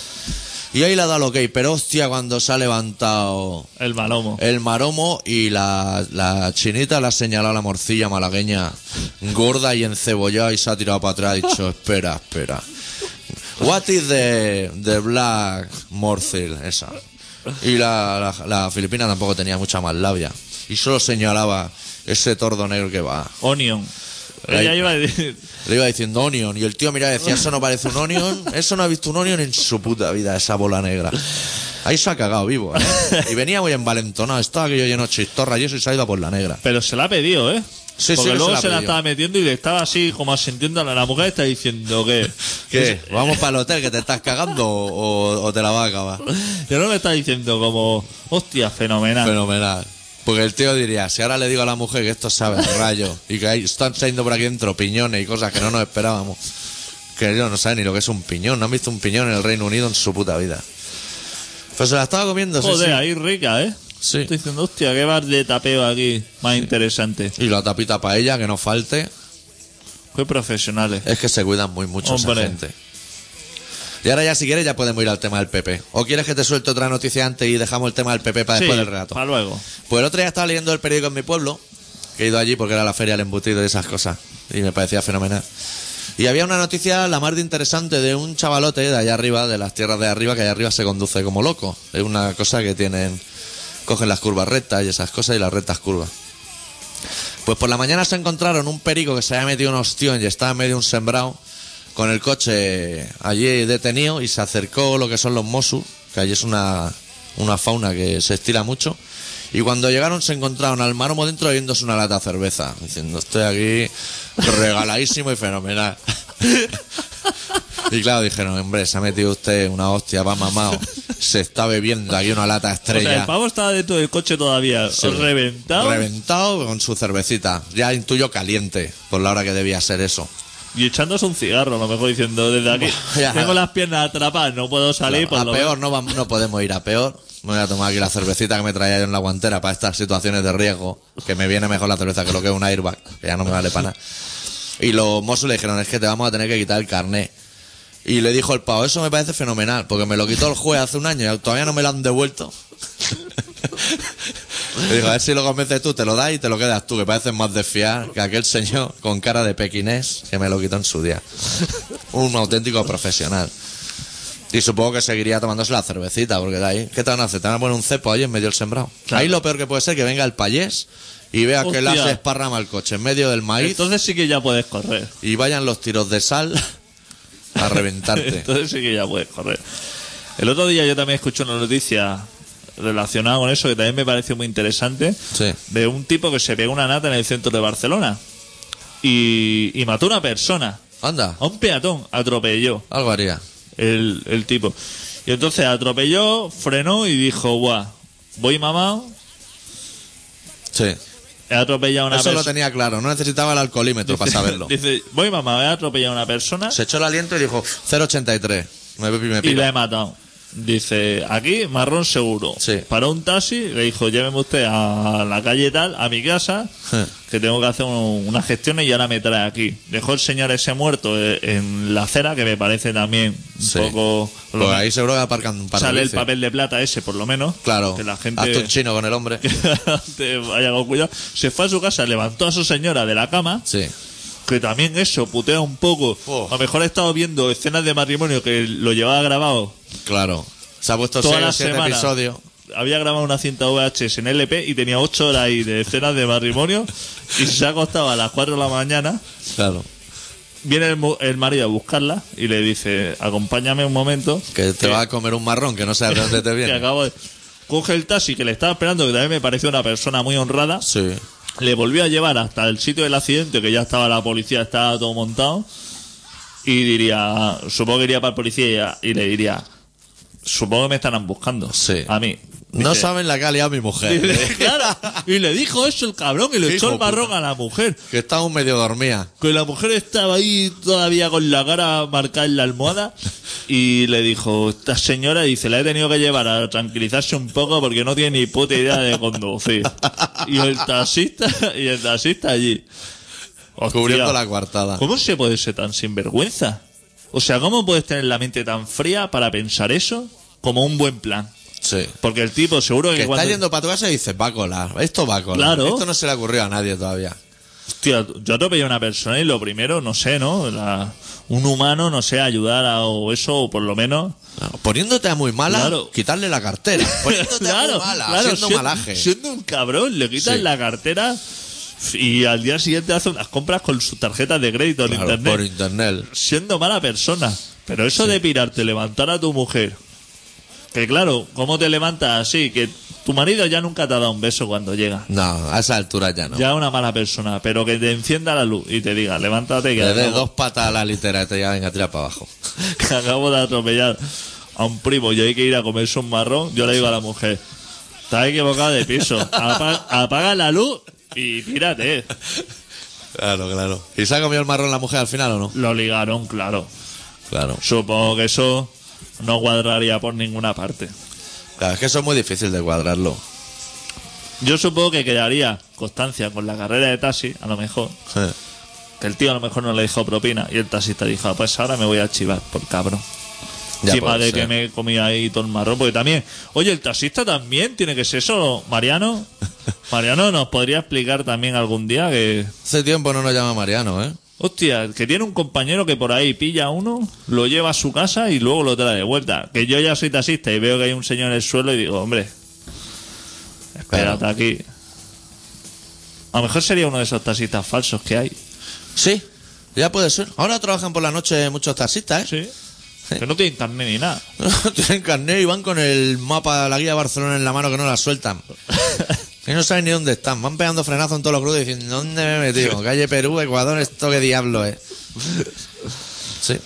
Y ahí le ha dado lo que pero hostia, cuando se ha levantado El malomo. el maromo y la, la chinita le ha señalado a la morcilla malagueña gorda y encebollada y se ha tirado para atrás. Ha dicho, espera, espera. What is the, the black morcil? Esa. Y la, la, la filipina tampoco tenía mucha más labia. Y solo señalaba ese tordo negro que va. Onion. Ella iba a decir. Le iba diciendo onion. Y el tío mira y decía, eso no parece un onion. Eso no ha visto un onion en su puta vida, esa bola negra. Ahí se ha cagado vivo, ¿eh? Y venía muy envalentonado. Estaba aquello lleno de chistorra y eso y se ha ido a por la negra. Pero se la ha pedido, ¿eh? Sí, sí, Porque que luego se la se la, estaba metiendo y le estaba así como asintiendo a la, mujer está diciendo que. ¿Qué? ¿Vamos para el hotel que te estás cagando o, o te la va a acabar? Yo no me está diciendo como, hostia, fenomenal. Fenomenal. Porque el tío diría, si ahora le digo a la mujer que esto sabe rayo y que están saliendo por aquí dentro piñones y cosas que no nos esperábamos, que ellos no saben ni lo que es un piñón, no han visto un piñón en el Reino Unido en su puta vida. Pues se la estaba comiendo, Joder, sí. ahí rica, ¿eh? Sí. Estoy diciendo, hostia, qué bar de tapeo aquí más interesante. Y la tapita para ella, que no falte. Qué profesionales. Es que se cuidan muy mucho esa Hombre. gente. Y ahora ya si quieres ya podemos ir al tema del PP. ¿O quieres que te suelte otra noticia antes y dejamos el tema del PP para después del relato? para luego. Pues el otro día estaba leyendo el periódico en mi pueblo, que he ido allí porque era la feria del embutido y esas cosas, y me parecía fenomenal. Y había una noticia la más de interesante de un chavalote de allá arriba, de las tierras de arriba, que allá arriba se conduce como loco. Es una cosa que tienen, cogen las curvas rectas y esas cosas y las rectas curvas. Pues por la mañana se encontraron un perico que se había metido un ostión y estaba en medio de un sembrado con el coche allí detenido y se acercó lo que son los Mossus, que allí es una, una fauna que se estila mucho. Y cuando llegaron se encontraron al maromo dentro bebiéndose una lata de cerveza, diciendo estoy aquí regaladísimo y fenomenal. y claro, dijeron, hombre, se ha metido usted una hostia, va mamado, se está bebiendo aquí una lata O sea, estrella. el pavo estaba dentro del coche todavía, Sí. reventado. Reventado con su cervecita. Ya intuyo caliente, por la hora que debía ser eso. Y echándose un cigarro, a lo mejor diciendo, desde aquí Ya. tengo las piernas atrapadas, no puedo salir. Claro, a peor no, no podemos ir a peor. Me voy a tomar aquí la cervecita que me traía yo en la guantera para estas situaciones de riesgo. Que me viene mejor la cerveza que lo que es un airbag, que ya no me vale para nada. Y los mozos le dijeron, es que te vamos a tener que quitar el carnet. Y le dijo el pavo, eso me parece fenomenal, porque me lo quitó el juez hace un año y todavía no me lo han devuelto. Le dijo, a ver si lo convences tú, te lo das y te lo quedas tú, que pareces más de fiar que aquel señor con cara de pequinés que me lo quitó en su día. Un auténtico profesional. Y supongo que seguiría tomándose la cervecita, porque de ahí, ¿qué te van a hacer? Te van a poner un cepo ahí en medio del sembrado. Claro. Ahí lo peor que puede ser que venga el payés y vea que Hostia. se esparrama el coche en medio del maíz Entonces sí que ya puedes correr. y vayan los tiros de sal a reventarte. Entonces sí que ya puedes correr. El otro día yo también escuché una noticia relacionada con eso que también me pareció muy interesante. Sí. De un tipo que se pegó una nata en el centro de Barcelona. Y, y mató a una persona. Anda, A un peatón. Atropelló algo haría. el, el tipo. Y entonces atropelló, frenó y dijo, guau, voy mamado. Sí. He atropellado a una Eso lo persona. tenía claro, no necesitaba el alcoholímetro para saberlo. Dice, voy mamado, he atropellado a una persona Se echó el aliento y dijo 0,83. Me, me, y la he matado. Dice, aquí, marrón seguro. Sí. Paró un taxi, le dijo, lléveme usted a la calle tal, a mi casa, que tengo que hacer un- unas gestiones y ahora me trae aquí. Dejó el señor ese muerto eh, en la acera, que me parece también un Sí. poco... lo Pues ahí seguro que aparcan un par de sale el papel de plata ese, por lo menos. Claro. Que la gente... Hazte un chino con el hombre. te vaya con cuidado. Se fue a su casa, levantó a su señora de la cama, Sí. Que también eso putea un poco. Oh. A lo mejor he estado viendo escenas de matrimonio que lo llevaba grabado Claro. Se ha puesto toda seis la o siete semana. episodios. Había grabado una cinta VHS en LP y tenía ocho horas ahí de escenas de matrimonio y se ha acostado a las 4 de la mañana. Claro. Viene el, el marido a buscarla y le dice, acompáñame un momento. Que te va a comer un marrón que no sabes de dónde te que viene. acabo de... Coge el taxi que le estaba esperando, que también me pareció una persona muy honrada. Sí. Le volvió a llevar hasta el sitio del accidente, que ya estaba la policía, estaba todo montado. Y diría, supongo que iría para el policía y, y le diría, supongo que me estarán buscando. Sí. A mí. No Dice- saben la que ha liado mi mujer. Claro. Y le dijo eso el cabrón y le echó el marrón puta. a la mujer. que aún medio dormida. Que la mujer estaba ahí todavía con la cara marcada en la almohada y le dijo, esta señora, dice, la he tenido que llevar a tranquilizarse un poco porque no tiene ni puta idea de conducir. Y el taxista, y el taxista allí. Hostia, Cubriendo la coartada. ¿Cómo se puede ser tan sinvergüenza? O sea, ¿cómo puedes tener la mente tan fría para pensar eso? como un buen plan. Sí. Porque el tipo seguro que, Que está cuando... yendo para tu casa y dices, va a colar. Esto va a colar. Claro. Esto no se le ha ocurrido a nadie todavía. Hostia, yo atropellé a una persona y lo primero, no sé, ¿no? La- un humano, no sé, ayudar a o eso, o por lo menos... Claro, Poniéndote a muy mala, Claro. quitarle la cartera. Poniéndote a muy mala, siendo siendo, malaje. siendo un cabrón, le quitas Sí. la cartera y al día siguiente hace unas compras con su tarjeta de crédito en internet. por internet. siendo mala persona. Pero eso de pirarte, levantar a tu mujer. Que claro, ¿cómo te levantas así? Que tu marido ya nunca te ha dado un beso cuando llega. No, a esa altura ya no. Ya una mala persona, pero que te encienda la luz y te diga, levántate que Le acabo, dos patas a la litera y te diga, venga, tira para abajo. que acabo de atropellar a un primo y hay que ir a comerse un marrón. Yo le digo a la mujer, estás equivocada de piso. Apa- apaga la luz y tírate. Claro, claro. ¿Y se ha comido el marrón la mujer al final o no? Lo ligaron, claro. Claro. Supongo que eso no cuadraría por ninguna parte. Claro, es que eso es muy difícil de cuadrarlo. Yo supongo que quedaría constancia con la carrera de taxi, a lo mejor. Sí. Que el tío a lo mejor no le dijo propina y el taxista dijo, "Ah, pues ahora me voy a chivar por cabrón. Ya Encima de ser. que me comía ahí todo el marrón, porque también, oye, el taxista también tiene que ser eso, Mariano. Mariano nos podría explicar también algún día que, Hace tiempo no nos llama Mariano, ¿eh? Hostia, que tiene un compañero que por ahí pilla a uno, lo lleva a su casa y luego lo trae de vuelta. Que yo ya soy taxista y veo que hay un señor en el suelo y digo, hombre, espérate Claro. aquí. A lo mejor sería uno de esos taxistas falsos que hay. Sí, ya puede ser. Ahora trabajan por la noche muchos taxistas, ¿eh? Sí. Que no tienen carnet ni nada. Tienen carnet y van con el mapa de la guía de Barcelona en la mano que no la sueltan. Y no saben ni dónde están. Van pegando frenazo en todos los crudos diciendo, ¿dónde me he metido? Calle Perú, Ecuador, ¿esto qué diablo es? Sí.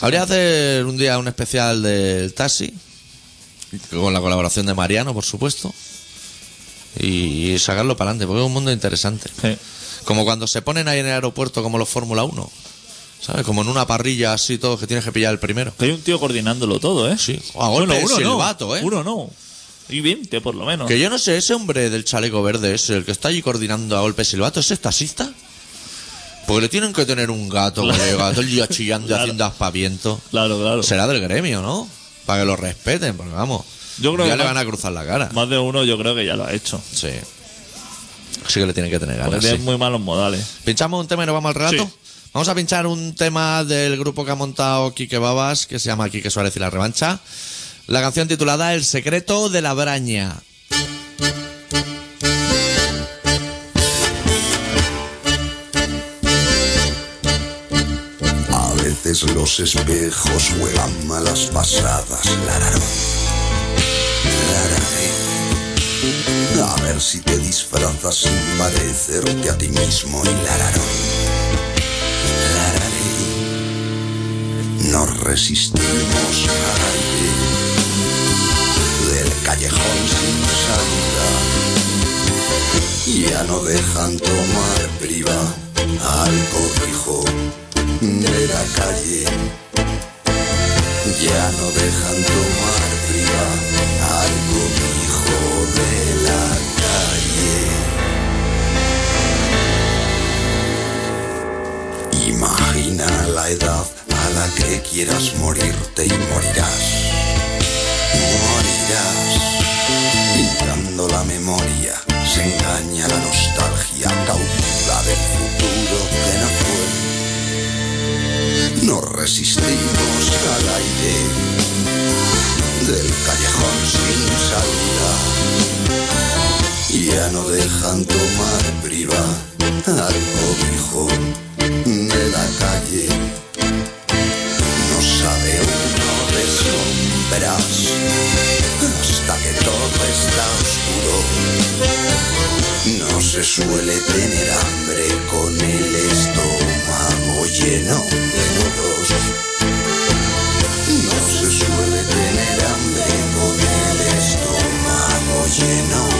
Habría que hacer un día un especial del taxi, con la colaboración de Mariano, por supuesto, y sacarlo para adelante, porque es un mundo interesante. Sí. Como cuando se ponen ahí en el aeropuerto como los Fórmula 1, ¿sabes? Como en una parrilla así, todo que tienes que pillar el primero. Que hay un tío coordinándolo todo, ¿eh? Sí. A golpe uno silbato, no. ¿eh? Uno no. Y 20 por lo menos. Que yo no sé, ese hombre del chaleco verde ese, el que está allí coordinando a golpe de silbato, ¿ese es taxista? Porque le tienen que tener un gato, Claro. lleva todo el día chillando y haciendo aspaviento. Claro, claro. Será del gremio, ¿no? Para que lo respeten, porque vamos. Yo creo ya que le más- van a cruzar la cara. Más de uno yo creo que ya lo ha hecho. Sí. Sí que le tienen que tener ganas. Porque sí. muy malos modales. ¿Pinchamos un tema y nos vamos al relato? Sí. Vamos a pinchar un tema del grupo que ha montado Quique Babas, que se llama Quique Suárez y la revancha. La canción titulada El secreto de la braña. A veces los espejos juegan malas pasadas, lararón. Lararé. A ver si te disfrazas sin parecerte a ti mismo y lararón. Nos resistimos del callejón sin salida. Ya no dejan tomar priva al cobijo de la calle. Ya no dejan tomar priva al cobijo de la calle. Imagina la edad a la que quieras morirte y morirás. Morirás. Pintando la memoria, se engaña la nostalgia cautiva del futuro que no fue. Nos resistimos al aire del callejón sin salida. Ya no dejan tomar priva al cobijo de la calle. No sabe uno de sombras hasta que todo está oscuro. No se suele tener hambre con el estómago lleno de nudos. No se suele tener hambre con el estómago lleno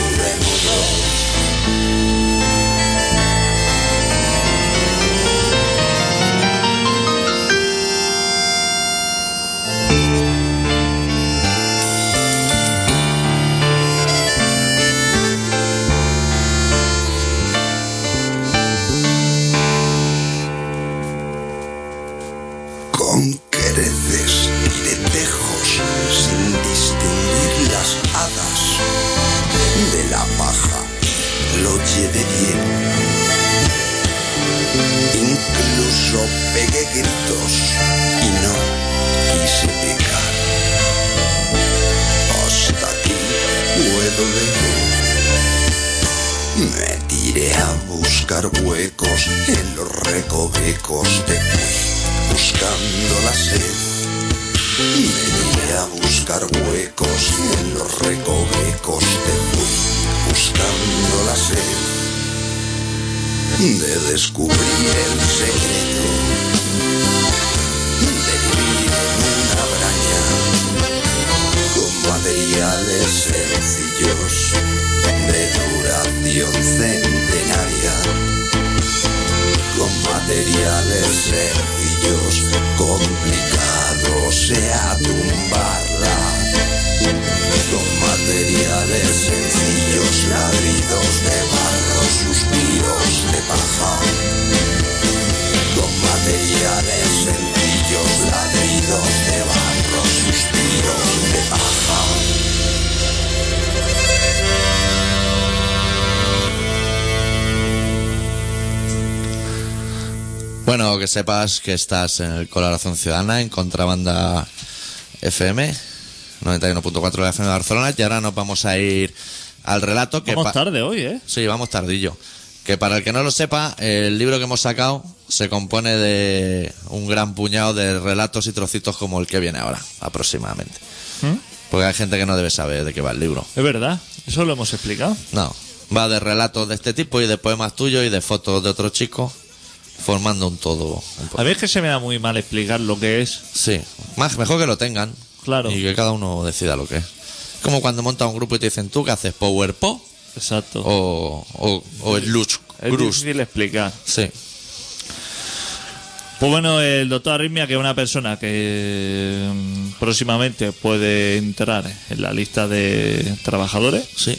sepas que estás en el Colaboración Ciudadana, en Contrabanda FM, 91.4 de la FM de Barcelona, y ahora nos vamos a ir al relato que... Vamos tarde hoy, ¿eh? Sí, vamos tardillo. Que para el que no lo sepa, el libro que hemos sacado se compone de un gran puñado de relatos y trocitos como el que viene ahora, aproximadamente. ¿Mm? Porque hay gente que no debe saber de qué va el libro. Es verdad, eso lo hemos explicado. No, va de relatos de este tipo y de poemas tuyos y de fotos de otro chico, formando un todo. un A es que se me da muy mal explicar lo que es. Sí, más, mejor que lo tengan. Claro. Y que cada uno decida lo que es. Como cuando montas un grupo y te dicen tú que haces PowerPo Exacto. o, o, o el Luz es difícil explicar. Sí, Pues bueno, el doctor Arritmia, que es una persona que mm, próximamente puede entrar en la lista de trabajadores, sí.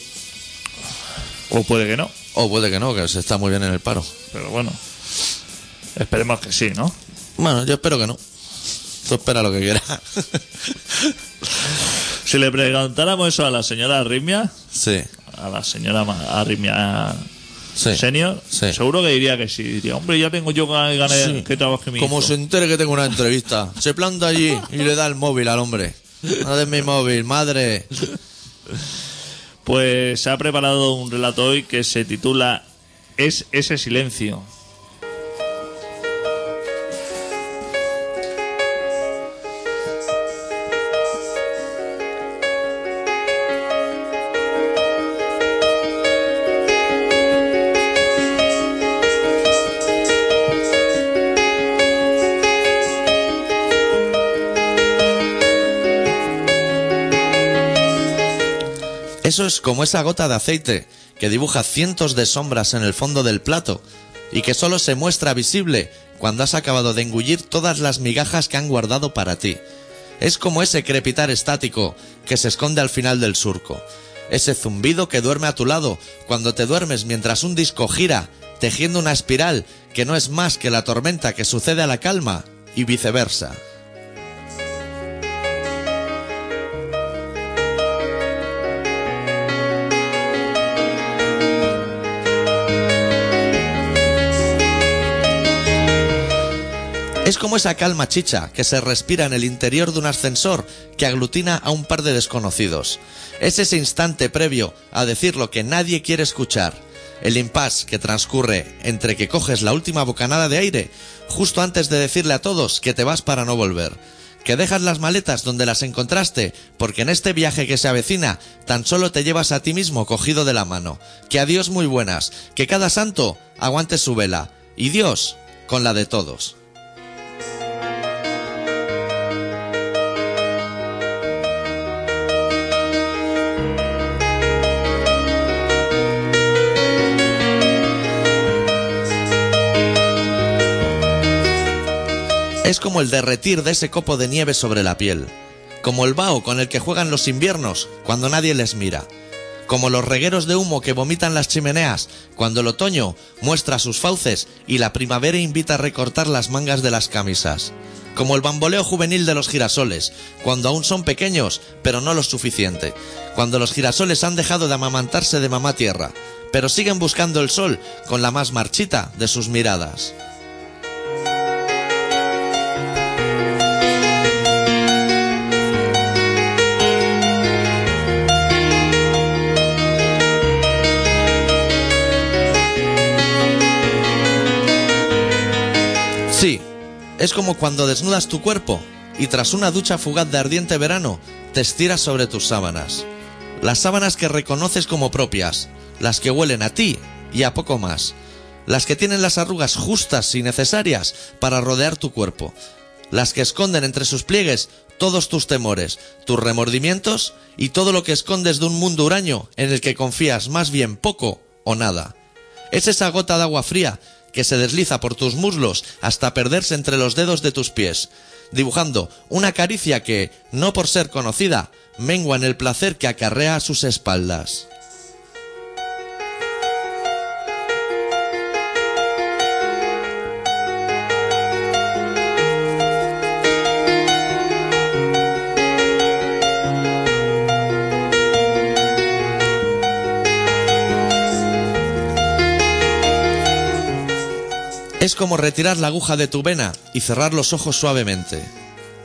o puede que no, O puede que no, que se está muy bien en el paro. pero bueno, esperemos que sí, ¿no? Bueno, yo espero que no. Tú espera lo que quieras. Si le preguntáramos eso a la señora Arritmia, sí, a la señora Arritmia sí. senior, Sí. seguro que diría que sí. Diría, hombre, ya tengo yo ganas Sí. que trabaje mi Como hijo". se entere que tengo una entrevista, se planta allí y le da el móvil al hombre. No de mi móvil, madre. Pues se ha preparado un relato hoy que se titula Es ese silencio. Eso es como esa gota de aceite que dibuja cientos de sombras en el fondo del plato y que solo se muestra visible cuando has acabado de engullir todas las migajas que han guardado para ti. Es como ese crepitar estático que se esconde al final del surco. Ese zumbido que duerme a tu lado cuando te duermes mientras un disco gira, tejiendo una espiral que no es más que la tormenta que sucede a la calma y viceversa. Es como esa calma chicha que se respira en el interior de un ascensor que aglutina a un par de desconocidos. Es ese instante previo a decir lo que nadie quiere escuchar. El impasse que transcurre entre que coges la última bocanada de aire justo antes de decirle a todos que te vas para no volver. Que dejas las maletas donde las encontraste porque en este viaje que se avecina tan solo te llevas a ti mismo cogido de la mano. Que adiós muy buenas. Que cada santo aguante su vela. Y Dios con la de todos. Es como el derretir de ese copo de nieve sobre la piel, como el vaho con el que juegan los inviernos cuando nadie les mira, como los regueros de humo que vomitan las chimeneas cuando el otoño muestra sus fauces y la primavera invita a recortar las mangas de las camisas, como el bamboleo juvenil de los girasoles, cuando aún son pequeños, pero no lo suficiente, cuando los girasoles han dejado de amamantarse de mamá tierra, pero siguen buscando el sol con la más marchita de sus miradas. Es como cuando desnudas tu cuerpo y tras una ducha fugaz de ardiente verano te estiras sobre tus sábanas. Las sábanas que reconoces como propias, las que huelen a ti y a poco más, las que tienen las arrugas justas y necesarias para rodear tu cuerpo, las que esconden entre sus pliegues todos tus temores, tus remordimientos y todo lo que escondes de un mundo huraño en el que confías más bien poco o nada. Es esa gota de agua fría que se desliza por tus muslos hasta perderse entre los dedos de tus pies, dibujando una caricia que, no por ser conocida, mengua en el placer que acarrea a sus espaldas. Es como retirar la aguja de tu vena y cerrar los ojos suavemente.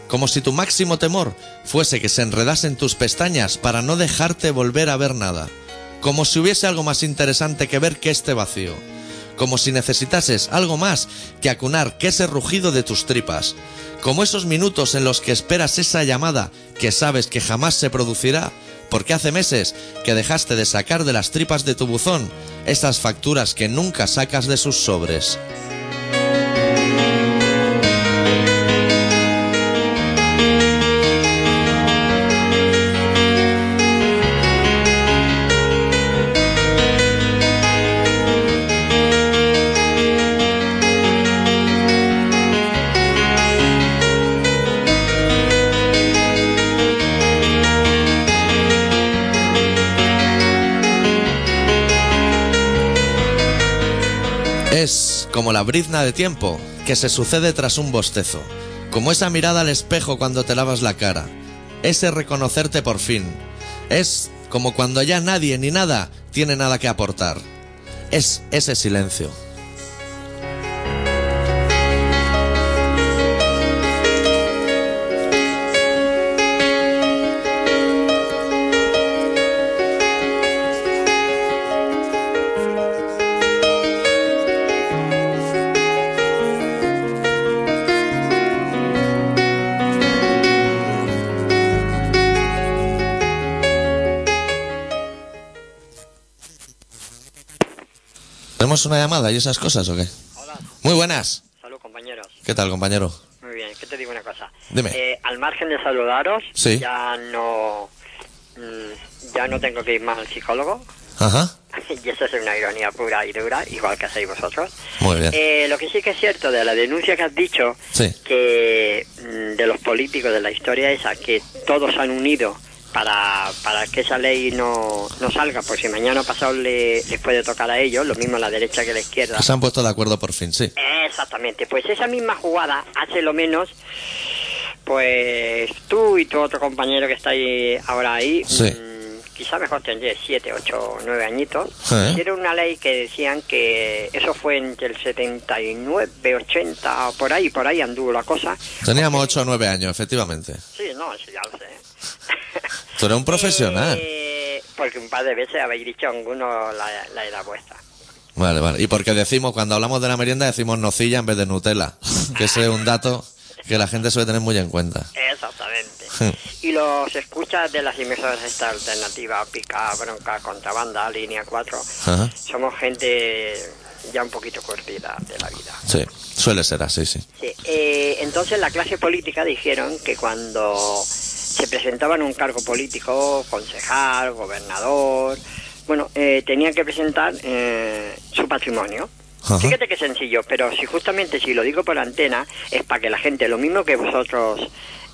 Como si tu máximo temor fuese que se enredasen tus pestañas para no dejarte volver a ver nada. Como si hubiese algo más interesante que ver que este vacío. Como si necesitases algo más que acunar que ese rugido de tus tripas. Como esos minutos en los que esperas esa llamada que sabes que jamás se producirá porque hace meses que dejaste de sacar de las tripas de tu buzón esas facturas que nunca sacas de sus sobres. Como la brizna de tiempo que se sucede tras un bostezo, como esa mirada al espejo cuando te lavas la cara, ese reconocerte por fin. Es como cuando ya nadie ni nada tiene nada que aportar. Es ese silencio. ¿Tenemos una llamada y esas cosas o qué? Hola, Muy buenas. salud compañeros. ¿Qué tal, compañero? Muy bien, ¿qué te digo una cosa? Dime. Eh, al margen de saludaros, Sí. ya no mm, ya no tengo que ir más al psicólogo. Ajá. y eso es una ironía pura y dura, igual que hacéis vosotros. Muy bien. Eh, lo que sí que es cierto de la denuncia que has dicho, Sí. que mm, de los políticos de la historia esa, que todos han unido para, para que esa ley no, no salga, por si mañana o pasado le, les puede tocar a ellos, lo mismo a la derecha que a la izquierda. Se han puesto de acuerdo por fin, sí. Exactamente, pues esa misma jugada hace lo menos, pues tú y tu otro compañero que está ahí ahora ahí, Sí. mm, quizá mejor tendría 7, 8, 9 añitos, Sí. hicieron una ley que decían que eso fue entre el 79, 80, por ahí, por ahí anduvo la cosa. Teníamos 8 o 9 años, efectivamente. Sí, no, eso ya lo sé. Tú eres un profesional. Eh, porque un par de veces habéis dicho alguno la, la edad vuestra. Vale, vale. Y porque decimos, cuando hablamos de la merienda, decimos nocilla en vez de Nutella. Que ese es un dato que la gente suele tener muy en cuenta. Exactamente. y los escuchas de las emisoras esta alternativa, pica, bronca, contrabanda, línea 4, Ajá. somos gente ya un poquito curtida de la vida. Sí, suele ser así, sí. Sí, eh, entonces la clase política dijeron que cuando se presentaban un cargo político, concejal, gobernador, bueno, eh, tenían que presentar eh, su patrimonio. Ajá. Fíjate qué sencillo, pero si justamente si lo digo por antena es para que la gente, lo mismo que vosotros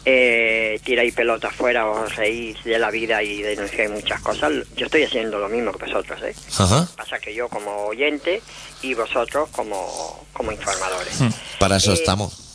eh, tiráis pelota afuera, os reís de la vida y denunciáis muchas cosas, yo estoy haciendo lo mismo que vosotros, ¿eh? Ajá. Pasa que yo como oyente y vosotros como, como informadores. Para eso Eh, estamos.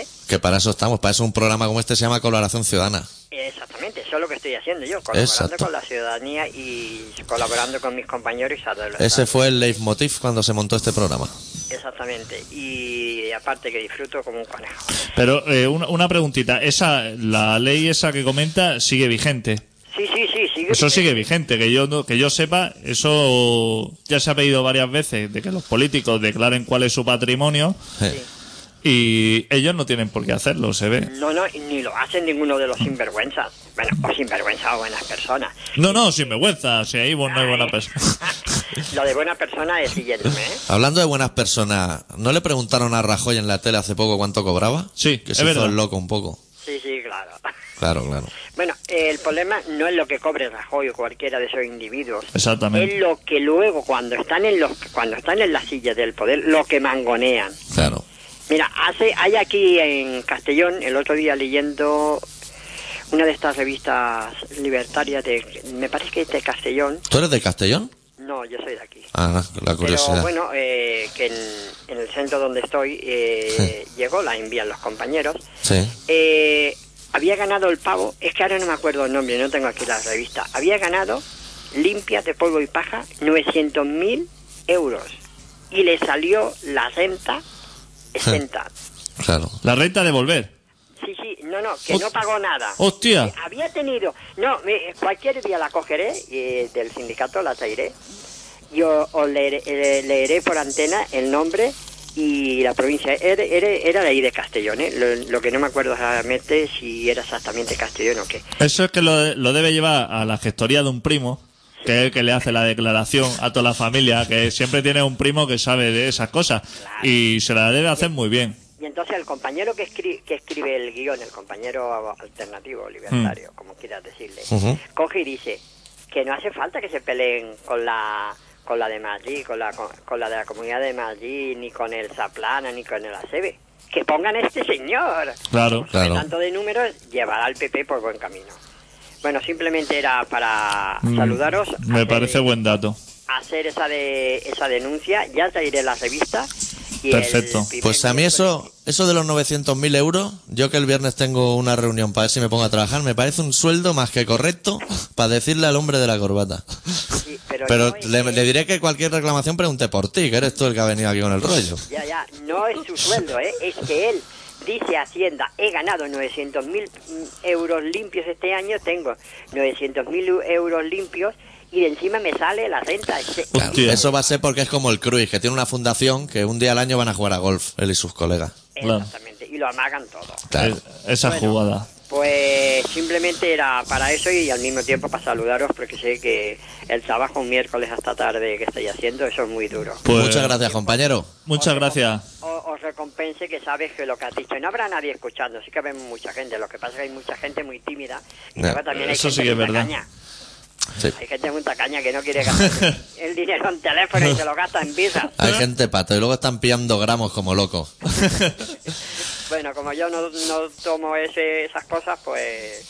¿Eh? Que para eso estamos. Para eso un programa como este se llama Colaboración Ciudadana. Exactamente, eso es lo que estoy haciendo yo, colaborando Exacto. con la ciudadanía y colaborando con mis compañeros y. Ese fue el leitmotiv cuando se montó este programa. Exactamente, y aparte que disfruto como un conejo. Pero eh, una, una preguntita, esa la ley esa que comenta sigue vigente. Sí, sí, sí, sigue. Eso sigue vigente, que yo no- que yo sepa, eso ya se ha pedido varias veces de que los políticos declaren cuál es su patrimonio Eh, Y ellos no tienen por qué hacerlo, se ve. No, no, y ni lo hacen ninguno de los sinvergüenzas. Bueno, o sinvergüenzas o buenas personas. No, no, sin vergüenza, si ahí vos no hay buena persona. Lo de buena persona es siguiéndome, ¿eh? Hablando de buenas personas, ¿no le preguntaron a Rajoy en la tele hace poco cuánto cobraba? Sí, que es se hizo verdad. el loco un poco. Sí, sí, claro. Claro, claro. Bueno, el problema no es lo que cobre Rajoy o cualquiera de esos individuos. Exactamente. Es lo que luego, cuando están en los, cuando están en las sillas del poder, lo que mangonean. Claro. Mira, hace, hay aquí en Castellón, el otro día leyendo una de estas revistas libertarias de, me parece que es de Castellón. ¿Tú eres de Castellón? No, yo soy de aquí. Ah, la curiosidad. Pero bueno, eh, que en, en el centro donde estoy eh, llegó, la envían los compañeros. Sí. Eh, había ganado el pavo, es que ahora no me acuerdo el nombre, no tengo aquí la revista. Había ganado limpias de polvo y paja 900 mil euros y le salió la renta exenta. Claro. La renta de volver. Sí, sí, no, no, que no pagó nada. Hostia. Eh, Había tenido, no, me- cualquier día la cogeré y del sindicato la traeré. Yo os leeré, eh, leeré por antena el nombre y la provincia. Era, era, era de ahí de Castellón, ¿eh? Lo, lo que no me acuerdo realmente si era exactamente Castellón o qué. Eso es que lo, lo debe llevar a la gestoría de un primo, que es el que le hace la declaración a toda la familia, que siempre tiene un primo que sabe de esas cosas. Y se la debe hacer muy bien. Y entonces el compañero que, escri- que escribe el guion, el compañero alternativo, libertario, como quieras decirle, Ujú. coge y dice que no hace falta que se peleen con la con la de Madrid, con la, con, con la de la comunidad de Madrid, ni con el Zaplana, ni con el ACB. Que pongan a este señor. Claro. Que Claro. tanto de números llevará al PP por buen camino. Bueno, simplemente era para Mm, saludaros. Me hacer- parece buen dato. Hacer esa de esa denuncia, ya traeré la revista. y Perfecto. Pues a mí eso, eso de los 900.000 euros, yo que el viernes tengo una reunión para ver si me pongo a trabajar, me parece un sueldo más que correcto para decirle al hombre de la corbata. Sí, pero, Pero no es le, que- le diré que cualquier reclamación pregunte por ti, que eres tú el que ha venido aquí con el rollo. Ya, ya, no es su sueldo, ¿eh? es que él dice Hacienda, he ganado 900.000 euros limpios este año, tengo 900.000 euros limpios y de encima me sale la renta. Claro, eso va a ser porque es como el Cruz, que tiene una fundación que un día al año van a jugar a golf, él y sus colegas. Claro. Exactamente, y lo amagan todo. Claro. Es- esa Bueno. jugada. Pues simplemente era para eso y al mismo tiempo para saludaros porque sé que el trabajo un miércoles hasta tarde que estoy haciendo, eso es muy duro. Pues, Muchas gracias, compañero. Muchas gracias. O- os recompense que sabes que lo que has dicho. No habrá nadie escuchando, sí que vemos mucha gente. Lo que pasa es que hay mucha gente muy tímida y luego también hay eso gente sí que es verdad. Sí. Hay gente muy tacaña que no quiere gastar el dinero en teléfono y se lo gasta en birra. Hay gente pato y luego están pillando gramos como locos. Bueno, como yo no, no tomo ese, esas cosas, pues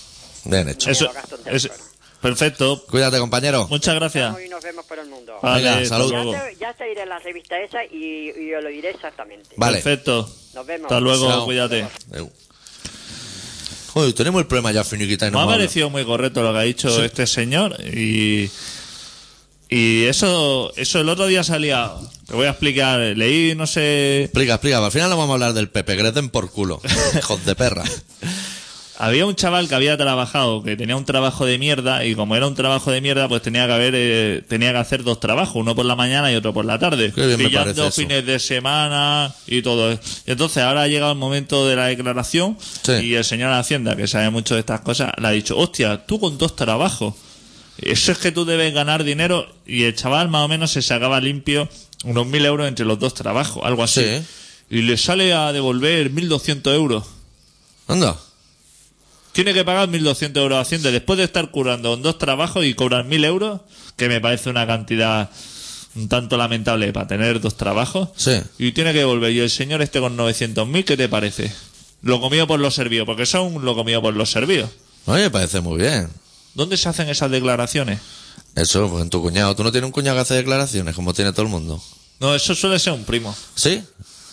Bien hecho. Eso, lo gasto en eso- teléfono. perfecto. Cuídate, compañero. Muchas gracias. hoy nos vemos por el mundo. Vale, Venga, hasta salud. Ya luego. te, ya te iré en la revista esa y, y os lo diré exactamente. Vale. Perfecto. Nos vemos. Hasta luego, Chao. cuídate. Eu. Joder, tenemos el problema ya finiquita y no Me ha hablado. parecido muy correcto lo que ha dicho este señor y y eso eso el otro día salía te voy a explicar leí no sé Explica, explica. Al final no vamos a hablar del Pepe, den por culo. Hijos de perra. Había un chaval que había trabajado que tenía un trabajo de mierda y como era un trabajo de mierda pues tenía que haber eh, tenía que hacer dos trabajos uno por la mañana y otro por la tarde Qué bien me pillando eso. fines de semana y todo eso. y entonces ahora ha llegado el momento de la declaración Sí. y el señor Hacienda que sabe mucho de estas cosas le ha dicho hostia tú con dos trabajos Eso es que tú debes ganar dinero y el chaval más o menos se sacaba limpio unos mil euros entre los dos trabajos, algo así. Sí. Y le sale a devolver 1.200 euros. Anda. Tiene que pagar 1.200 euros a Hacienda después de estar curando en dos trabajos y cobrar 1.000 euros, que me parece una cantidad un tanto lamentable para tener dos trabajos. Sí. Y tiene que devolver. Y el señor este con 900.000, ¿qué te parece? Lo comido por los servidos, porque son lo comido por los servidos. Oye, me parece muy bien. ¿Dónde se hacen esas declaraciones? Eso, pues en tu cuñado. ¿Tú no tienes un cuñado que hace declaraciones como tiene todo el mundo? No, eso suele ser un primo. ¿Sí?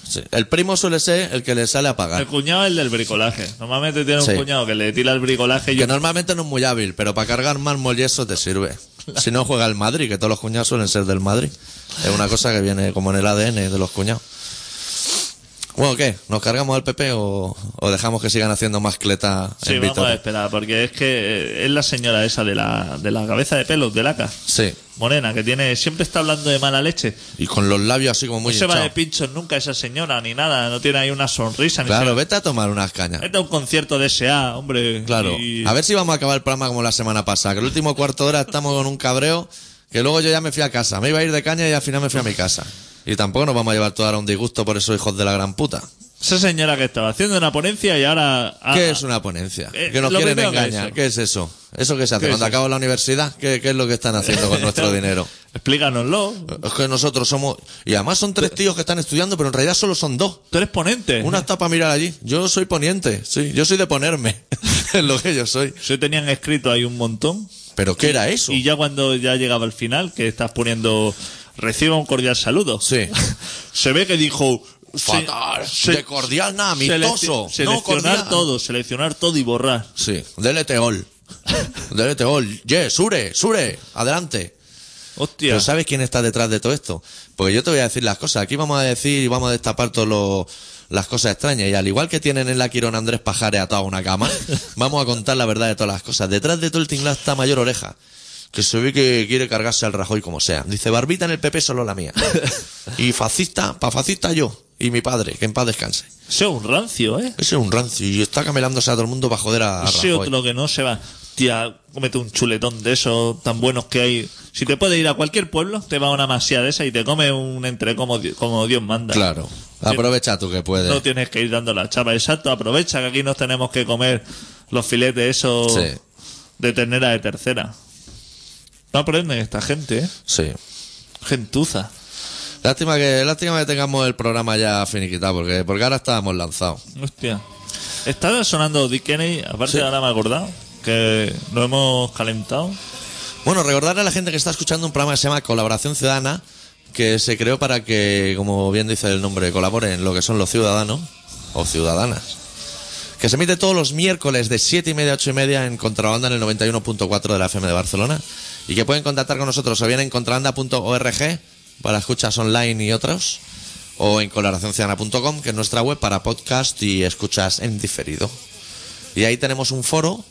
Sí. El primo suele ser el que le sale a pagar. El cuñado es el del bricolaje. Normalmente tiene un Sí. cuñado que le tira el bricolaje y Que normalmente no es muy hábil, pero para cargar mármol y eso te sirve. Si no juega el Madrid, que todos los cuñados suelen ser del Madrid. Es una cosa que viene como en el ADN de los cuñados. Bueno, ¿qué? ¿Nos cargamos al PP o, o dejamos que sigan haciendo más cleta Sí, en vamos a esperar, porque es que eh, es la señora esa de la, de la cabeza de pelos, de laca, Sí. morena, que tiene siempre está hablando de mala leche. Y con los labios así como muy no se va de pinchos nunca esa señora, ni nada, no tiene ahí una sonrisa. Ni Claro, se- vete a tomar unas cañas. Vete a un concierto de S.A., hombre. Claro. y- A ver si vamos a acabar el programa como la semana pasada, que el último cuarto de hora estamos con un cabreo, que luego yo ya me fui a casa. Me iba a ir de caña y al final me fui a mi casa. Y tampoco nos vamos a llevar todo ahora un disgusto por esos hijos de la gran puta. Esa señora que estaba haciendo una ponencia y ahora... ah, ¿Qué es una ponencia? eh, que nos quieren que engañar. ¿Qué es eso? ¿Eso qué se hace? ¿Qué es Cuando eso? acabo la universidad, ¿qué, qué es lo que están haciendo con nuestro dinero? Explícanoslo. Es que nosotros somos... Y además son tres tíos que están estudiando, pero en realidad solo son dos. Tú eres ponente. Una está para mirar allí. Yo soy poniente, sí. Yo soy de ponerme. es lo que yo soy. Se tenían escrito ahí un montón. ¿Pero qué era eso? Y ya cuando ya llegaba el final, que estás poniendo... Reciba un cordial saludo. Sí. Se ve que dijo... Fatal. se- de cordial nada, amistoso. selec- no seleccionar cordial. todo, seleccionar todo y borrar. Sí. Délete gol. Délete gol. Yes, Sure, Sure. Adelante. Hostia. Pero ¿sabes quién está detrás de todo esto? Porque yo te voy a decir las cosas. Aquí vamos a decir y vamos a destapar todas las cosas extrañas. Y al igual que tienen en la Quirón Andrés Pajares atado a una cama, vamos a contar la verdad de todas las cosas. Detrás de todo el tinglado está Mayor Oreja. Que se ve que quiere cargarse al Rajoy como sea. Dice, barbita en el PP solo la mía. Y fascista, pa' fascista yo. Y mi padre, que en paz descanse. Ese es un rancio, ¿eh? Ese es un rancio y está camelándose a todo el mundo para joder a, Ese Rajoy. otro que no se va. Tía, cómete un chuletón de esos tan buenos que hay. Si te puedes ir a cualquier pueblo, te va una masía de esa y te come un entre como, como Dios manda. Claro. Aprovecha tú que puedes. No tienes que ir dando la chapa. Exacto, aprovecha que aquí nos tenemos que comer los filetes esos Sí. de ternera de tercera. No aprenden esta gente, ¿eh? Sí. Gentuza. Lástima que, lástima que tengamos el programa ya finiquitado, porque, porque ahora estábamos lanzados. Hostia. Está sonando Dick Kennedy, aparte Sí. ahora me he acordado, que lo hemos calentado. Bueno, recordarle a la gente que está escuchando un programa que se llama Colaboración Ciudadana, que se creó para que, como bien dice el nombre, colaboren lo que son los ciudadanos o ciudadanas. Que se emite todos los miércoles de 7 y media a 8 y media en Contrabanda en el 91.4 de la FM de Barcelona. Y que pueden contactar con nosotros o bien en contrabanda.org para escuchas online y otros, o en colaboracionciudadana.com, que es nuestra web para podcast y escuchas en diferido. Y ahí tenemos un foro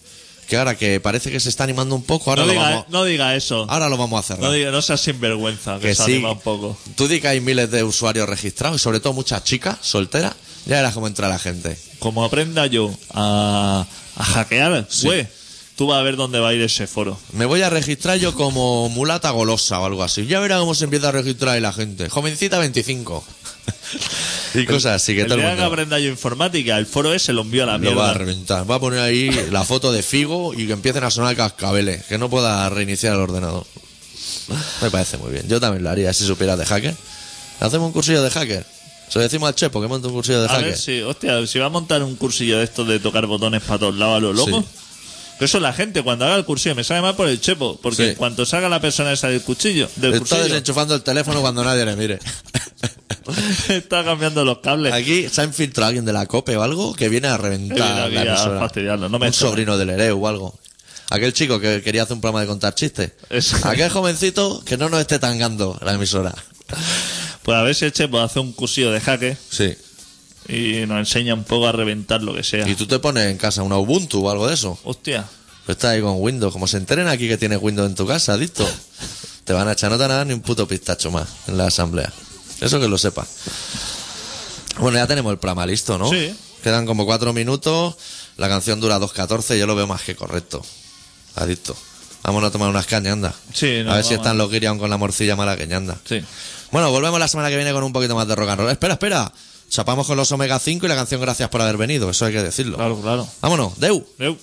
que ahora que parece que se está animando un poco, ahora No lo diga, vamos, no diga eso. ahora lo vamos a cerrar. No, diga, no seas sinvergüenza, que, que se sí. anima un poco. Tú di que hay miles de usuarios registrados y sobre todo muchas chicas solteras. Ya verás cómo entra la gente. Como aprenda yo a, a hackear, Sí. güey, tú vas a ver dónde va a ir ese foro. Me voy a registrar yo como mulata golosa o algo así. Ya verás cómo se empieza a registrar ahí la gente. Jovencita 25. y cosas así que el todo el día que mundo aprenda yo informática, el foro ese lo envío a la lo va a mierda. reventar. Va a poner ahí la foto de Figo y que empiecen a sonar cascabeles. Que no pueda reiniciar el ordenador. Me parece muy bien. Yo también lo haría si supiera de hacker. ¿Hacemos un cursillo de hacker? Se lo decimos al Chepo que monte un cursillo de A hacker. ver si, hostia, si va a montar un cursillo de estos de tocar botones para todos lados a lo loco. Sí. Que Eso la gente cuando haga el cursillo me sale mal por el chepo, porque Sí. cuando salga la persona esa del cuchillo, del Está cursillo, desenchufando el teléfono cuando nadie le mire. está cambiando los cables. Aquí se ha infiltrado alguien de la COPE o algo que viene a viene reventar aquí la a emisora. fastidiarlo, no me un extraña. sobrino del Ereu o algo. Aquel chico que quería hacer un programa de contar chistes. Eso. Aquel jovencito que no nos esté tangando la emisora. Pues a ver si el chepo hace un cursillo de jaque Sí. Y nos enseña un poco a reventar lo que sea. Y tú te pones en casa una Ubuntu o algo de eso. Hostia, Pues estás ahí con Windows. Como se enteren aquí que tienes Windows en tu casa, adicto. te van a echar, no te van a dar ni un puto pistacho más en la asamblea. Eso que lo sepas. Bueno, ya tenemos el programa listo, ¿no? Sí. Quedan como cuatro minutos. La canción dura 2.14. Yo lo veo más que correcto. Adicto. Vámonos a tomar unas cañas, anda. Sí, no, a ver si están los guiri aún con la morcilla malagueña, anda. sí. Bueno, volvemos la semana que viene con un poquito más de rock and roll. Espera, espera. Chapamos con los Omega 5 y la canción Gracias por haber venido. Eso hay que decirlo. Claro, claro. Vámonos. Deu. Deu.